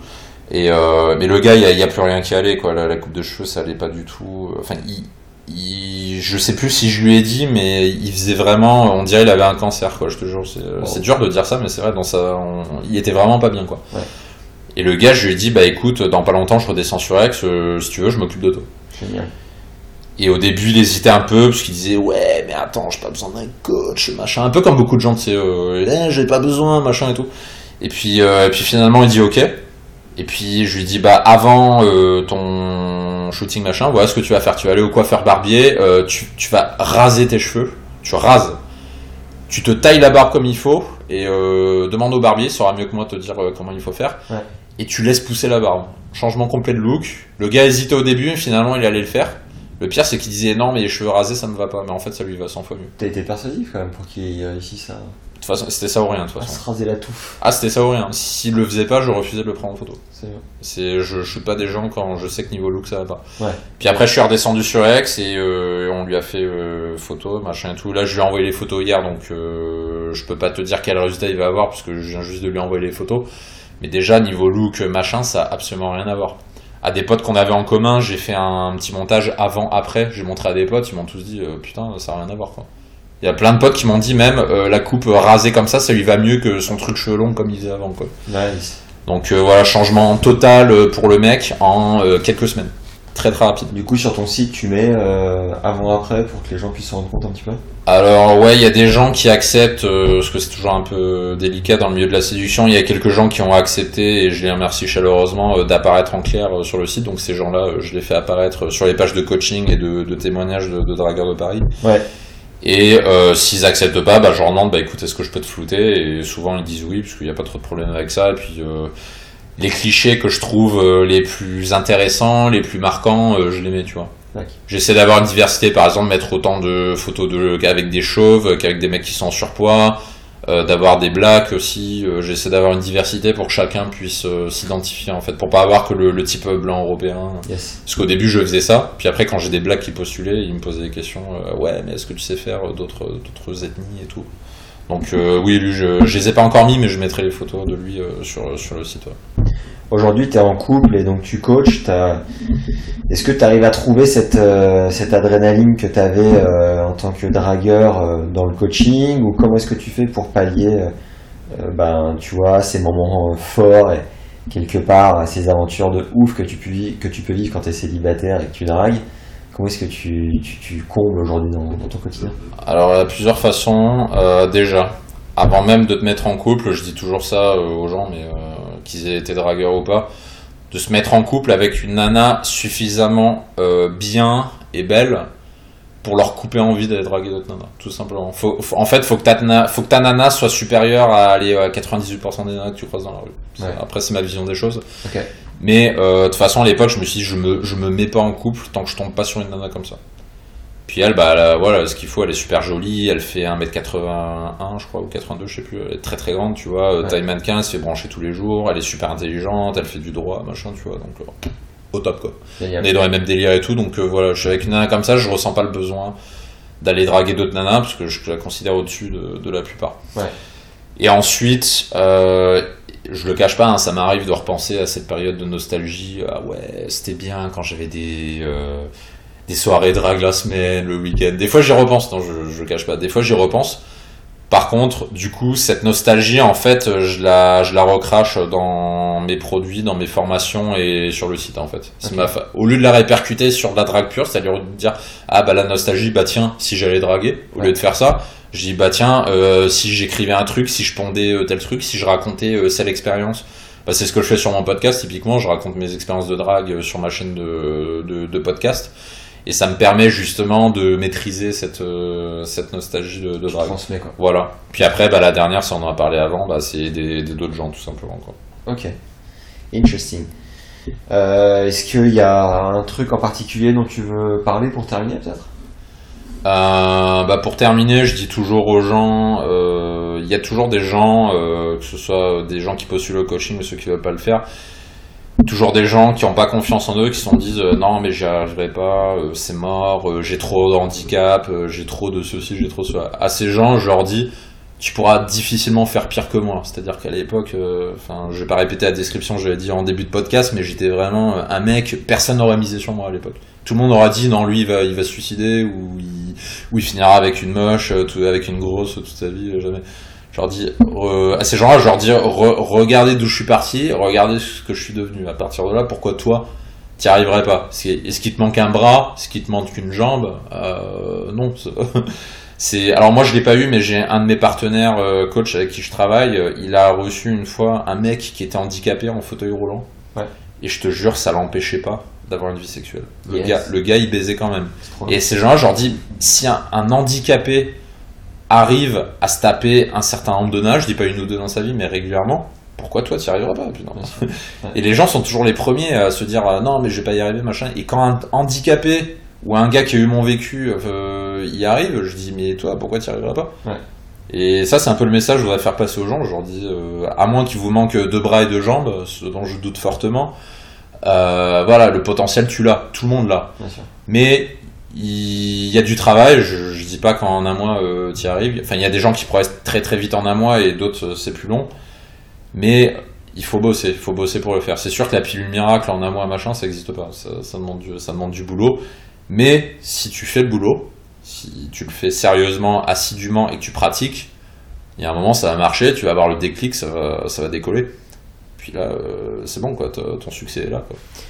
Et euh, mais le gars, il y a, plus rien qui allait, quoi. La, la coupe de cheveux, ça allait pas du tout. Enfin, il, il- je sais plus si je lui ai dit, mais il faisait vraiment. On dirait il avait un cancer, quoi. Je te jure. C'est dur de dire ça, mais c'est vrai. Dans sa, on- il était vraiment pas bien, quoi. Ouais. Et le gars, je lui ai dit, bah écoute, dans pas longtemps, je redescends sur Aix. euh, si tu veux, je m'occupe de toi. Génial. Et au début, il hésitait un peu parce qu'il disait ouais, mais attends, j'ai pas besoin d'un coach, machin. Un peu comme beaucoup de gens, tu sais, euh, Eh, j'ai pas besoin, machin et tout. Et puis, euh, et puis finalement, il dit ok. Et puis je lui dis bah avant euh, ton shooting machin, voilà ce que tu vas faire. Tu vas aller au coiffeur barbier, euh, tu, tu vas raser tes cheveux, tu rases. Tu te tailles la barbe comme il faut et euh, demande au barbier, il saura mieux que moi te dire comment il faut faire. Ouais. Et tu laisses pousser la barbe. Changement complet de look. Le gars hésitait au début, mais finalement il allait le faire. Le pire, c'est qu'il disait non, mais les cheveux rasés, ça me va pas. Mais en fait, ça lui va 100 fois mieux. T'as été persuasif quand même pour qu'il réussisse à, De toute façon, c'était ça ou rien, de toute à façon. se raser la touffe. Ah, c'était ça ou rien. S'il le faisait pas, je refusais de le prendre en photo. C'est vrai. C'est, je shoot pas des gens quand je sais que niveau look, ça va pas. Ouais. Puis après, je suis redescendu sur X et euh, on lui a fait euh, photo, machin et tout. Là, je lui ai envoyé les photos hier, donc euh, je peux pas te dire quel résultat il va avoir parce que je viens juste de lui envoyer les photos. Mais déjà, niveau look, machin, ça a absolument rien à voir. À des potes qu'on avait en commun, j'ai fait un petit montage avant-après. J'ai montré à des potes, ils m'ont tous dit euh, putain, ça a rien à voir quoi. Il y a plein de potes qui m'ont dit même euh, la coupe rasée comme ça, ça lui va mieux que son truc cheveux long comme il faisait avant quoi. Nice. Donc euh, voilà, changement total euh, pour le mec en euh, quelques semaines. Très très rapide. Du coup, sur ton site, tu mets euh, avant-après pour que les gens puissent se rendre compte un petit peu? Alors ouais, il y a des gens qui acceptent, euh, parce que c'est toujours un peu délicat dans le milieu de la séduction, il y a quelques gens qui ont accepté, et je les remercie chaleureusement, euh, d'apparaître en clair euh, sur le site. Donc ces gens-là, euh, je les fais apparaître sur les pages de coaching et de, de témoignages de, de dragueurs de Paris. Ouais. Et euh, s'ils acceptent pas, bah, je leur demande, bah écoute, est-ce que je peux te flouter? Et souvent ils disent oui, parce qu'il n'y a pas trop de problème avec ça. Et puis euh, les clichés que je trouve euh, les plus intéressants, les plus marquants, je les mets, tu vois. J'essaie d'avoir une diversité, par exemple, mettre autant de photos de, qu'avec des chauves, qu'avec des mecs qui sont en surpoids, euh, d'avoir des blacks aussi. euh, J'essaie d'avoir une diversité pour que chacun puisse euh, s'identifier, en fait, pour pas avoir que le, le type blanc européen. Yes. Parce qu'au début, je faisais ça, puis après, quand j'ai des blacks qui postulaient, ils me posaient des questions. euh, ouais, mais est-ce que tu sais faire euh, d'autres d'autres ethnies et tout? Donc euh, oui, lui, je, je les ai pas encore mis, mais je mettrai les photos de lui euh, sur, sur le site. ouais. Aujourd'hui, tu es en couple et donc tu coaches. Est-ce que tu arrives à trouver cette, euh, cette adrénaline que tu avais en tant que dragueur euh, dans le coaching ou comment est-ce que tu fais pour pallier euh, euh, ben, tu vois, ces moments euh, forts et quelque part ces aventures de ouf que tu peux, que tu peux vivre quand tu es célibataire et que tu dragues? Comment est-ce que tu, tu, combles aujourd'hui dans, dans ton quotidien? Alors, il y a plusieurs façons. Euh, déjà, avant même de te mettre en couple, je dis toujours ça euh, aux gens, mais euh, qu'ils aient été dragueurs ou pas, de se mettre en couple avec une nana suffisamment euh, bien et belle pour leur couper envie d'aller draguer d'autres nanas, tout simplement. Faut, faut- en fait, faut que, ta, nana- faut que ta nana soit supérieure à, aller à 98% des nanas que tu croises dans la rue. Ouais. Après, c'est ma vision des choses. Mais euh, de toute façon, à l'époque, je me suis dit, je me, je me mets pas en couple tant que je tombe pas sur une nana comme ça. Puis elle, bah, elle voilà, ce qu'il faut, elle est super jolie, elle fait 1m81, je crois, ou 82, je sais plus, elle est très très grande, tu vois, Ouais. taille mannequin, elle se fait brancher tous les jours, elle est super intelligente, elle fait du droit, machin, tu vois, donc euh, au top quoi. On est dans les mêmes délires et tout, donc euh, voilà, je suis avec une nana comme ça, je ressens pas le besoin d'aller draguer d'autres nanas, parce que je la considère au-dessus de, de la plupart. Ouais. Et ensuite, euh, je le cache pas, hein, ça m'arrive de repenser à cette période de nostalgie. Ah ouais, c'était bien quand j'avais des euh, des soirées drague la semaine, le week-end. Des fois j'y repense, non, je, je le cache pas. Des fois j'y repense. Par contre, du coup, cette nostalgie, en fait, je la, je la recrache dans mes produits, dans mes formations et sur le site, en fait. Ma fa- Au lieu de la répercuter sur de la drague pure, c'est-à-dire de dire, ah bah la nostalgie, bah tiens, si j'allais draguer, au Ouais. lieu de faire ça, je dis, bah tiens, euh, si j'écrivais un truc, si je pondais euh, tel truc, si je racontais euh, telle expérience. Bah, c'est ce que je fais sur mon podcast, typiquement, je raconte mes expériences de drague euh, sur ma chaîne de, de, de podcast. Et ça me permet justement de maîtriser cette, euh, cette nostalgie de, de drague. Transmet quoi. Voilà. Puis après, bah, la dernière, si on en a parlé avant, bah, c'est des des- d'autres gens tout simplement. Quoi. Ok. Interesting. Euh, Est-ce qu'il y a un truc en particulier dont tu veux parler pour terminer peut-être? Euh, bah pour terminer, je dis toujours aux gens, euh, il y a toujours des gens, euh, que ce soit des gens qui postulent au coaching ou ceux qui veulent pas le faire, toujours des gens qui ont pas confiance en eux, qui se disent euh, non mais j'y arriverai pas, euh, c'est mort, euh, j'ai trop de handicap, j'ai trop de ceci, j'ai trop de cela. À ces gens, je leur dis tu pourras difficilement faire pire que moi. C'est-à-dire qu'à l'époque, enfin, je vais pas répéter la description, je l'ai dit en début de podcast, mais j'étais vraiment un mec, personne n'aurait misé sur moi à l'époque. Tout le monde aura dit non, lui il va, il va se suicider ou il, ou finira avec une moche, avec une grosse toute sa vie, jamais. Je leur dis euh, à ces gens-là, je leur dis re- regardez d'où je suis parti, regardez ce que je suis devenu. À partir de là, pourquoi toi t'y arriverais pas? Est-ce qu'il- te manque un bras? Est-ce qu'il te manque une jambe? Euh, Non. c'est- alors moi je l'ai pas eu mais j'ai un de mes partenaires euh, coach avec qui je travaille, euh, il a reçu une fois un mec qui était handicapé en fauteuil roulant. Ouais. Et je te jure ça l'empêchait pas d'avoir une vie sexuelle. Le Yes. gars le gars il baisait quand même. Et ces gens-là, je leur dis, si un, un handicapé arrive à se taper un certain nombre de nages, je dis pas une ou deux dans sa vie, mais régulièrement, pourquoi toi tu y arriveras pas putain Et les gens sont toujours les premiers à se dire, euh, non mais je vais pas y arriver, machin. Et quand un handicapé ou un gars qui a eu mon vécu euh, y arrive, je dis, mais toi pourquoi tu y arriveras pas Ouais. Et ça, c'est un peu le message que je voudrais faire passer aux gens. Je leur dis, euh, à moins qu'il vous manque deux bras et deux jambes, ce dont je doute fortement, euh, voilà, le potentiel, tu l'as. Tout le monde l'a. Mais il y a du travail, je, je dis pas qu'en un mois euh, tu y arrives. Enfin, il y a des gens qui progressent très très vite en un mois et d'autres euh, c'est plus long. Mais il faut bosser, il faut bosser pour le faire. C'est sûr que la pilule miracle en un mois machin, ça n'existe pas. Ça, demande du, ça demande du boulot. Mais si tu fais le boulot, si tu le fais sérieusement, assidûment et que tu pratiques, il y a un moment ça va marcher, tu vas avoir le déclic, ça va, ça va décoller. Puis là, euh, c'est bon quoi, ton succès est là.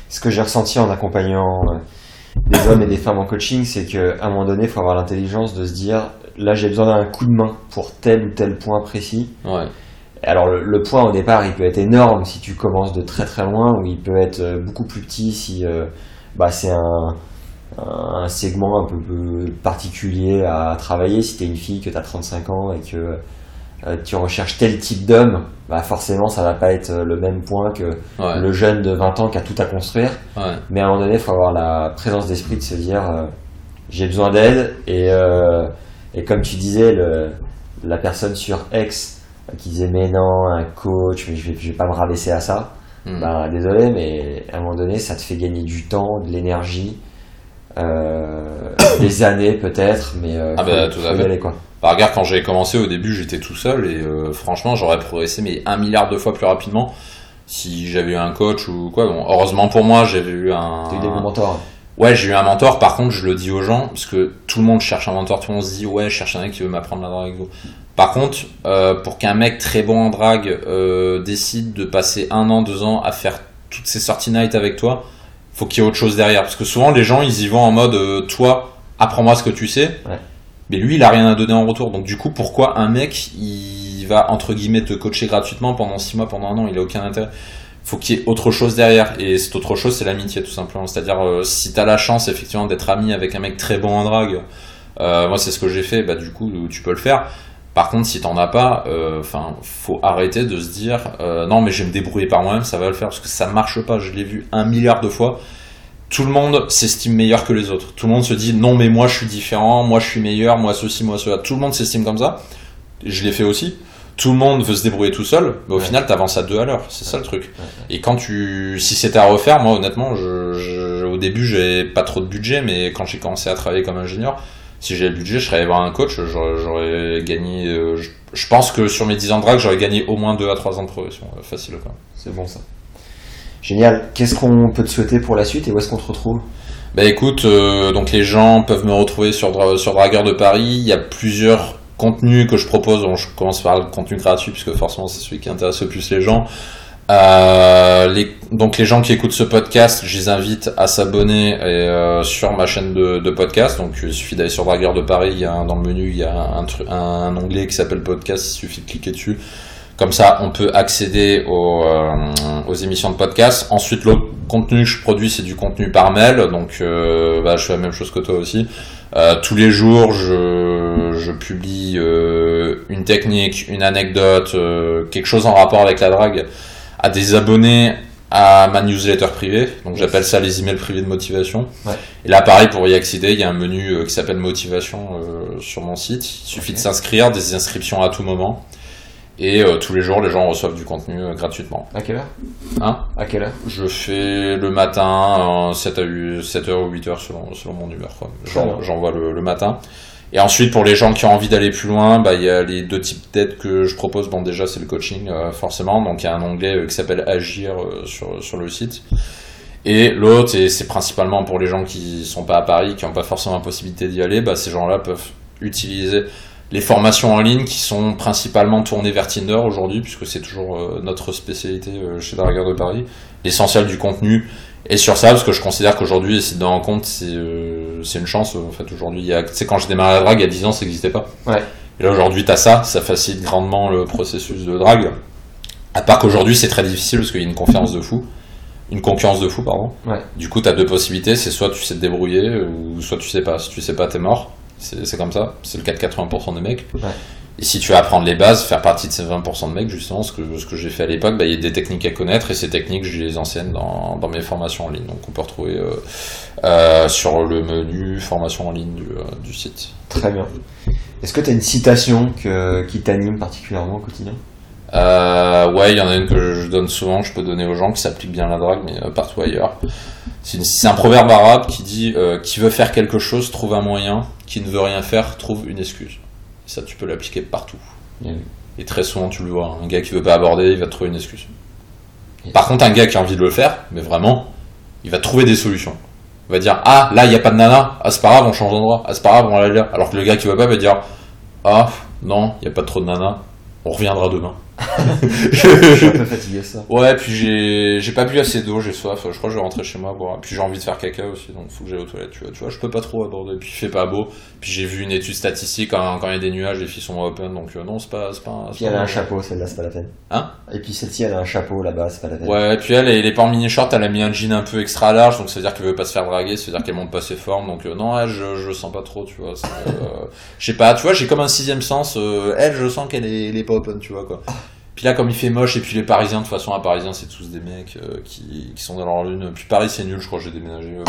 Ce que j'ai ressenti en accompagnant des hommes et des femmes en coaching, c'est qu'à un moment donné, il faut avoir l'intelligence de se dire là, j'ai besoin d'un coup de main pour tel ou tel point précis. Ouais, Alors, le, le point au départ, il peut être énorme si tu commences de très très loin, ou il peut être euh, beaucoup plus petit si euh, bah, c'est un, un segment un peu, peu particulier à travailler. Si tu es une fille, que tu as 35 ans et que tu recherches tel type d'homme, bah forcément, ça va pas être euh, le même point que ouais, le jeune de 20 ans qui a tout à construire. ouais. Mais à un moment donné, il faut avoir la présence d'esprit de se dire euh, j'ai besoin d'aide. Et, euh, et comme tu disais, le, la personne sur X euh, qui disait mais non, un coach, mais je vais, je vais pas me rabaisser à ça. Hmm. Bah, désolé, mais à un moment donné, ça te fait gagner du temps, de l'énergie, euh, des années peut-être, mais euh, Ah faut, bah, tout à faut y fait. aller quoi. Bah, regarde, quand j'ai commencé au début, j'étais tout seul et euh, franchement, j'aurais progressé mais un milliard de fois plus rapidement si j'avais eu un coach ou quoi. Bon, heureusement pour moi, j'avais eu un. T'as eu des bons mentors. Ouais, j'ai eu un mentor. Par contre, je le dis aux gens parce que tout le monde cherche un mentor. Tout le monde se dit ouais, je cherche un mec qui veut m'apprendre la drague. Par contre, euh, pour qu'un mec très bon en drague euh, décide de passer un an, deux ans à faire toutes ces sorties night avec toi, faut qu'il y ait autre chose derrière. Parce que souvent, les gens, ils y vont en mode euh, toi, apprends-moi ce que tu sais. Ouais. Mais lui, il a rien à donner en retour. Donc du coup, pourquoi un mec, il va entre guillemets te coacher gratuitement pendant six mois, pendant un an, il a aucun intérêt. Faut qu'il y ait autre chose derrière. Et cette autre chose, c'est l'amitié, tout simplement. C'est-à-dire, euh, si t'as la chance, effectivement, d'être ami avec un mec très bon en drague, euh, moi, c'est ce que j'ai fait, bah, du coup, tu peux le faire. Par contre, si t'en as pas, enfin, faut arrêter de se dire, euh, non, mais je vais me débrouiller par moi-même, ça va le faire, parce que ça marche pas. Je l'ai vu un milliard de fois. Tout le monde s'estime meilleur que les autres. Tout le monde se dit, non, mais moi, je suis différent, moi, je suis meilleur, moi, ceci, moi, cela. Tout le monde s'estime comme ça. Je l'ai fait aussi. Tout le monde veut se débrouiller tout seul, mais au Ouais. final, t'avances à deux à l'heure. C'est ça le truc. Ouais, Et quand tu, si c'était à refaire, moi honnêtement, je, je- au début j'avais pas trop de budget, mais quand j'ai commencé à travailler comme ingénieur, si j'avais le budget, je serais allé voir un coach, j'aurais, gagné. euh, je, je pense que sur mes 10 ans de drague, j'aurais gagné au moins 2 à 3 ans de progression, euh, facile quoi. C'est bon ça. Génial. Qu'est-ce qu'on peut te souhaiter pour la suite et où est-ce qu'on te retrouve? Bah écoute, euh, donc les gens peuvent me retrouver sur, sur Dragueur de Paris. Il y a plusieurs contenus que je propose. Bon, je commence par le contenu gratuit puisque forcément c'est celui qui intéresse le plus les gens. Euh, les, donc les gens qui écoutent ce podcast, je les invite à s'abonner euh, sur ma chaîne de, podcast. Donc il suffit d'aller sur Dragueur de Paris. Il y a dans le menu il y a un, un onglet qui s'appelle podcast. Il suffit de cliquer dessus. Comme ça, on peut accéder aux, euh, aux émissions de podcast. Ensuite, l'autre contenu que je produis, c'est du contenu par mail, donc euh, bah, je fais la même chose que toi aussi. Euh, tous les jours, je, je publie une technique, une anecdote, quelque chose en rapport avec la drague à des abonnés à ma newsletter privée. Donc j'appelle ça les emails privés de motivation. Ouais. Et là, pareil, pour y accéder, il y a un menu qui s'appelle motivation euh, sur mon site. Il suffit de s'inscrire, des inscriptions à tout moment. Et euh, tous les jours, les gens reçoivent du contenu euh, gratuitement. À quelle heure? Hein? À quelle heure? Je fais le matin, euh, 7 à 8, 7 heures ou 8 heures selon, selon mon humeur. quoi. J'en-. J'envoie le, le matin. Et ensuite, pour les gens qui ont envie d'aller plus loin, bah, il y a les deux types d'aides que je propose. Bon, déjà, c'est le coaching, euh, forcément. Donc, il y a un onglet euh, qui s'appelle Agir euh, sur, sur le site. Et l'autre, et c'est principalement pour les gens qui sont pas à Paris, qui n'ont pas forcément la possibilité d'y aller, bah, ces gens-là peuvent utiliser les formations en ligne qui sont principalement tournées vers Tinder aujourd'hui, puisque c'est toujours euh, notre spécialité euh, chez Dragueur de Paris. L'essentiel du contenu est sur ça, parce que je considère qu'aujourd'hui, essayer de en compte, c'est euh, c'est une chance. En fait, aujourd'hui, sais, quand j'ai démarré la drague, il y a 10 ans, ça n'existait pas. Ouais. Et là, aujourd'hui, tu as ça, ça facilite grandement le processus de drague. À part qu'aujourd'hui, c'est très difficile, parce qu'il y a une conférence de fou. Une concurrence de fou, pardon. Ouais. Du coup, tu as deux possibilités, c'est soit tu sais te débrouiller, ou soit tu sais pas. Si tu sais pas, t'es mort. C'est comme ça. C'est le cas de 80% des mecs. Ouais. Et si tu veux apprendre les bases, faire partie de ces 20% de mecs, justement, ce que, ce que j'ai fait à l'époque, bah, il y a des techniques à connaître et ces techniques, je les enseigne dans, dans mes formations en ligne. Donc, on peut retrouver euh, euh, sur le menu formation en ligne du, euh, du site. Très bien. Est-ce que tu as une citation que, qui t'anime particulièrement au quotidien? Ouais, il y en a une que je donne souvent, que je peux donner aux gens, qui s'applique bien à la drague, mais partout ailleurs. C'est un proverbe arabe qui dit euh, Qui veut faire quelque chose trouve un moyen, qui ne veut rien faire trouve une excuse. Ça, tu peux l'appliquer partout. Et très souvent, tu le vois, hein. un gars qui veut pas aborder, il va trouver une excuse. Par contre, un gars qui a envie de le faire, mais vraiment, il va trouver des solutions. Il va dire Ah, là, il n'y a pas de nana, ah, c'est pas grave, on change d'endroit, ah, c'est pas grave, on va aller là. Alors que le gars qui veut pas va dire Ah, non, il n'y a pas trop de nana, on reviendra demain. Je suis un peu fatigué ça. Ouais, puis j'ai pas bu assez d'eau, j'ai soif, je crois que je vais rentrer chez moi boire. Puis j'ai envie de faire caca aussi, donc faut que j'aille aux toilettes, tu vois. Tu vois, je peux pas trop aborder, puis il fait pas beau. Puis j'ai vu une étude statistique, quand, quand il y a des nuages, les filles sont open, donc euh, non, c'est pas... pas, c'est Puis elle a un chapeau, celle-là, c'est pas la peine. Hein? Et puis celle-ci, elle a un chapeau là-bas, c'est pas la peine. Ouais, et puis elle, elle est pas en mini short, elle a mis un jean un peu extra large, donc ça veut dire qu'elle veut pas se faire draguer, ça veut dire qu'elle monte pas ses formes, donc euh, non, elle, je, je sens pas trop, tu vois. euh, je sais pas, tu vois, j'ai comme un sixième sens, euh, elle, je sens qu'elle est, est pas open, tu vois, quoi. Puis là, comme il fait moche, et puis les Parisiens, de toute façon, à Parisien, c'est tous des mecs euh, qui, qui sont dans leur lune. Puis Paris, c'est nul, je crois, j'ai déménagé. euh,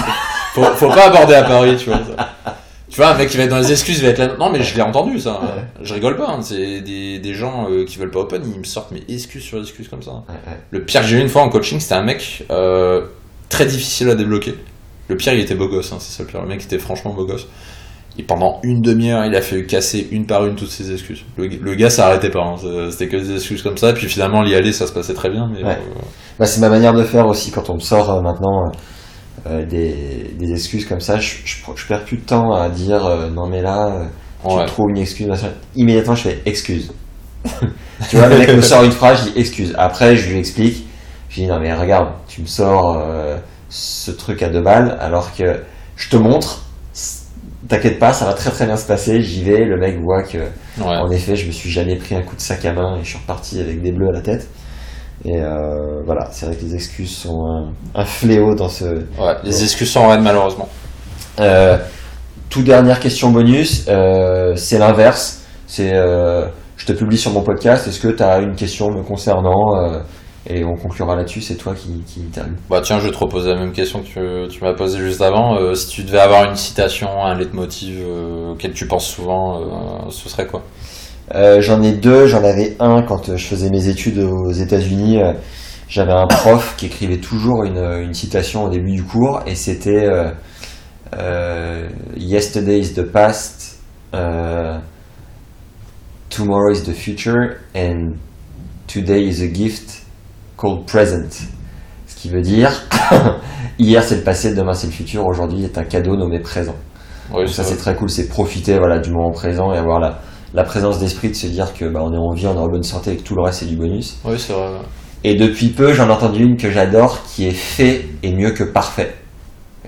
Faut, faut pas aborder à Paris, tu vois. ça. Tu vois, un mec qui va être dans les excuses, il va être là. Non, mais je l'ai entendu, ça. Ouais. Je rigole pas, hein, c'est des, des gens euh, qui veulent pas open, ils me sortent mes excuses sur excuses comme ça. Ouais, ouais. Le pire que j'ai eu une fois en coaching, c'était un mec euh, très difficile à débloquer. Le pire, il était beau gosse, hein, c'est ça le pire. Le mec était franchement beau gosse. Et pendant une demi-heure, il a fait casser une par une toutes ses excuses. Le, le gars s'arrêtait pas, hein, c'était que des excuses comme ça. Et puis finalement, l'y aller, ça se passait très bien. Mais Ouais. euh, Bah, c'est ma manière de faire aussi quand on me sort euh, maintenant euh, des, des excuses comme ça. Je, je, je perds plus de temps à dire non, mais là, tu ouais. trouves une excuse. Immédiatement, je fais excuse. tu vois, le mec me sort une phrase, je dis excuse. Après, je lui explique. Je dis non, mais regarde, tu me sors ce truc à deux balles alors que je te montre. T'inquiète pas, ça va très très bien se passer. J'y vais, le mec voit que Ouais. en effet, je me suis jamais pris un coup de sac à main et je suis reparti avec des bleus à la tête. Et euh, voilà, c'est vrai que les excuses sont un, un fléau dans ce. Ouais, les excuses sont raides, malheureusement. Euh, toute dernière question bonus, euh, c'est l'inverse. C'est, euh, je te publie sur mon podcast. Est-ce que tu as une question me concernant Et on conclura là-dessus. C'est toi qui, qui interviewe. Bah tiens, je vais te reposer la même question que tu, tu m'as posée juste avant. Euh, si tu devais avoir une citation, un leitmotiv euh, auquel tu penses souvent, euh, ce serait quoi? Euh, j'en ai deux. J'en avais un quand je faisais mes études aux États-Unis. J'avais un prof qui écrivait toujours une, une citation au début du cours et c'était Yesterday is the past, tomorrow is the future, and today is a gift called present. Ce qui veut dire hier c'est le passé, demain c'est le futur, aujourd'hui est un cadeau nommé présent. Oui, ça c'est très cool, c'est profiter voilà du moment présent et avoir la, la présence d'esprit de se dire que bah, on est en vie, on est en bonne santé et que tout le reste c'est du bonus. Oui, c'est vrai. Et depuis peu j'en ai entendu une que j'adore qui est fait est mieux que parfait.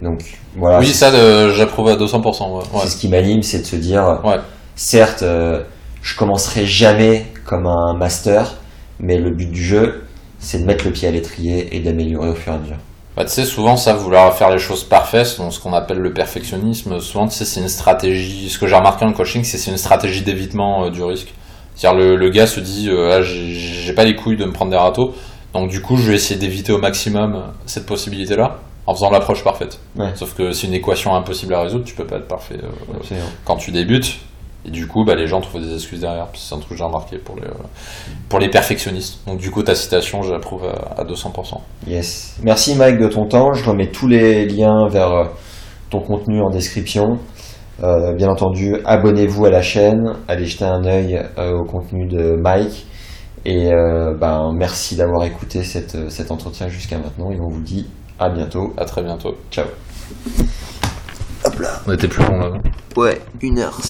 Donc voilà, oui, ça, euh, j'approuve à 200%. Ouais. c'est ce qui m'anime, c'est de se dire Ouais. certes euh, je commencerai jamais comme un master, mais le but du jeu c'est de mettre le pied à l'étrier et d'améliorer au fur et à mesure. Bah, tu sais, souvent, ça, vouloir faire les choses parfaites, donc ce qu'on appelle le perfectionnisme, souvent, tu sais, c'est une stratégie. Ce que j'ai remarqué en coaching, c'est c'est une stratégie d'évitement euh, du risque. C'est-à-dire, le, le gars se dit, euh, ah, j'ai pas les couilles de me prendre des râteaux, donc du coup, je vais essayer d'éviter au maximum cette possibilité-là, en faisant l'approche parfaite. Ouais. Sauf que c'est une équation impossible à résoudre, tu peux pas être parfait euh, quand tu débutes. Et du coup, bah, les gens trouvent des excuses derrière. C'est un truc que j'ai remarqué pour les, euh, pour les perfectionnistes. Donc du coup, ta citation, j'approuve à, à 200%. Yes. Merci Mike de ton temps. Je remets tous les liens vers euh, ton contenu en description. Euh, bien entendu, abonnez-vous à la chaîne, allez jeter un œil euh, au contenu de Mike. Et euh, ben, merci d'avoir écouté cette, cet entretien jusqu'à maintenant. Et on vous dit à bientôt. À très bientôt. Ciao. On était plus long là. Ouais, une heure.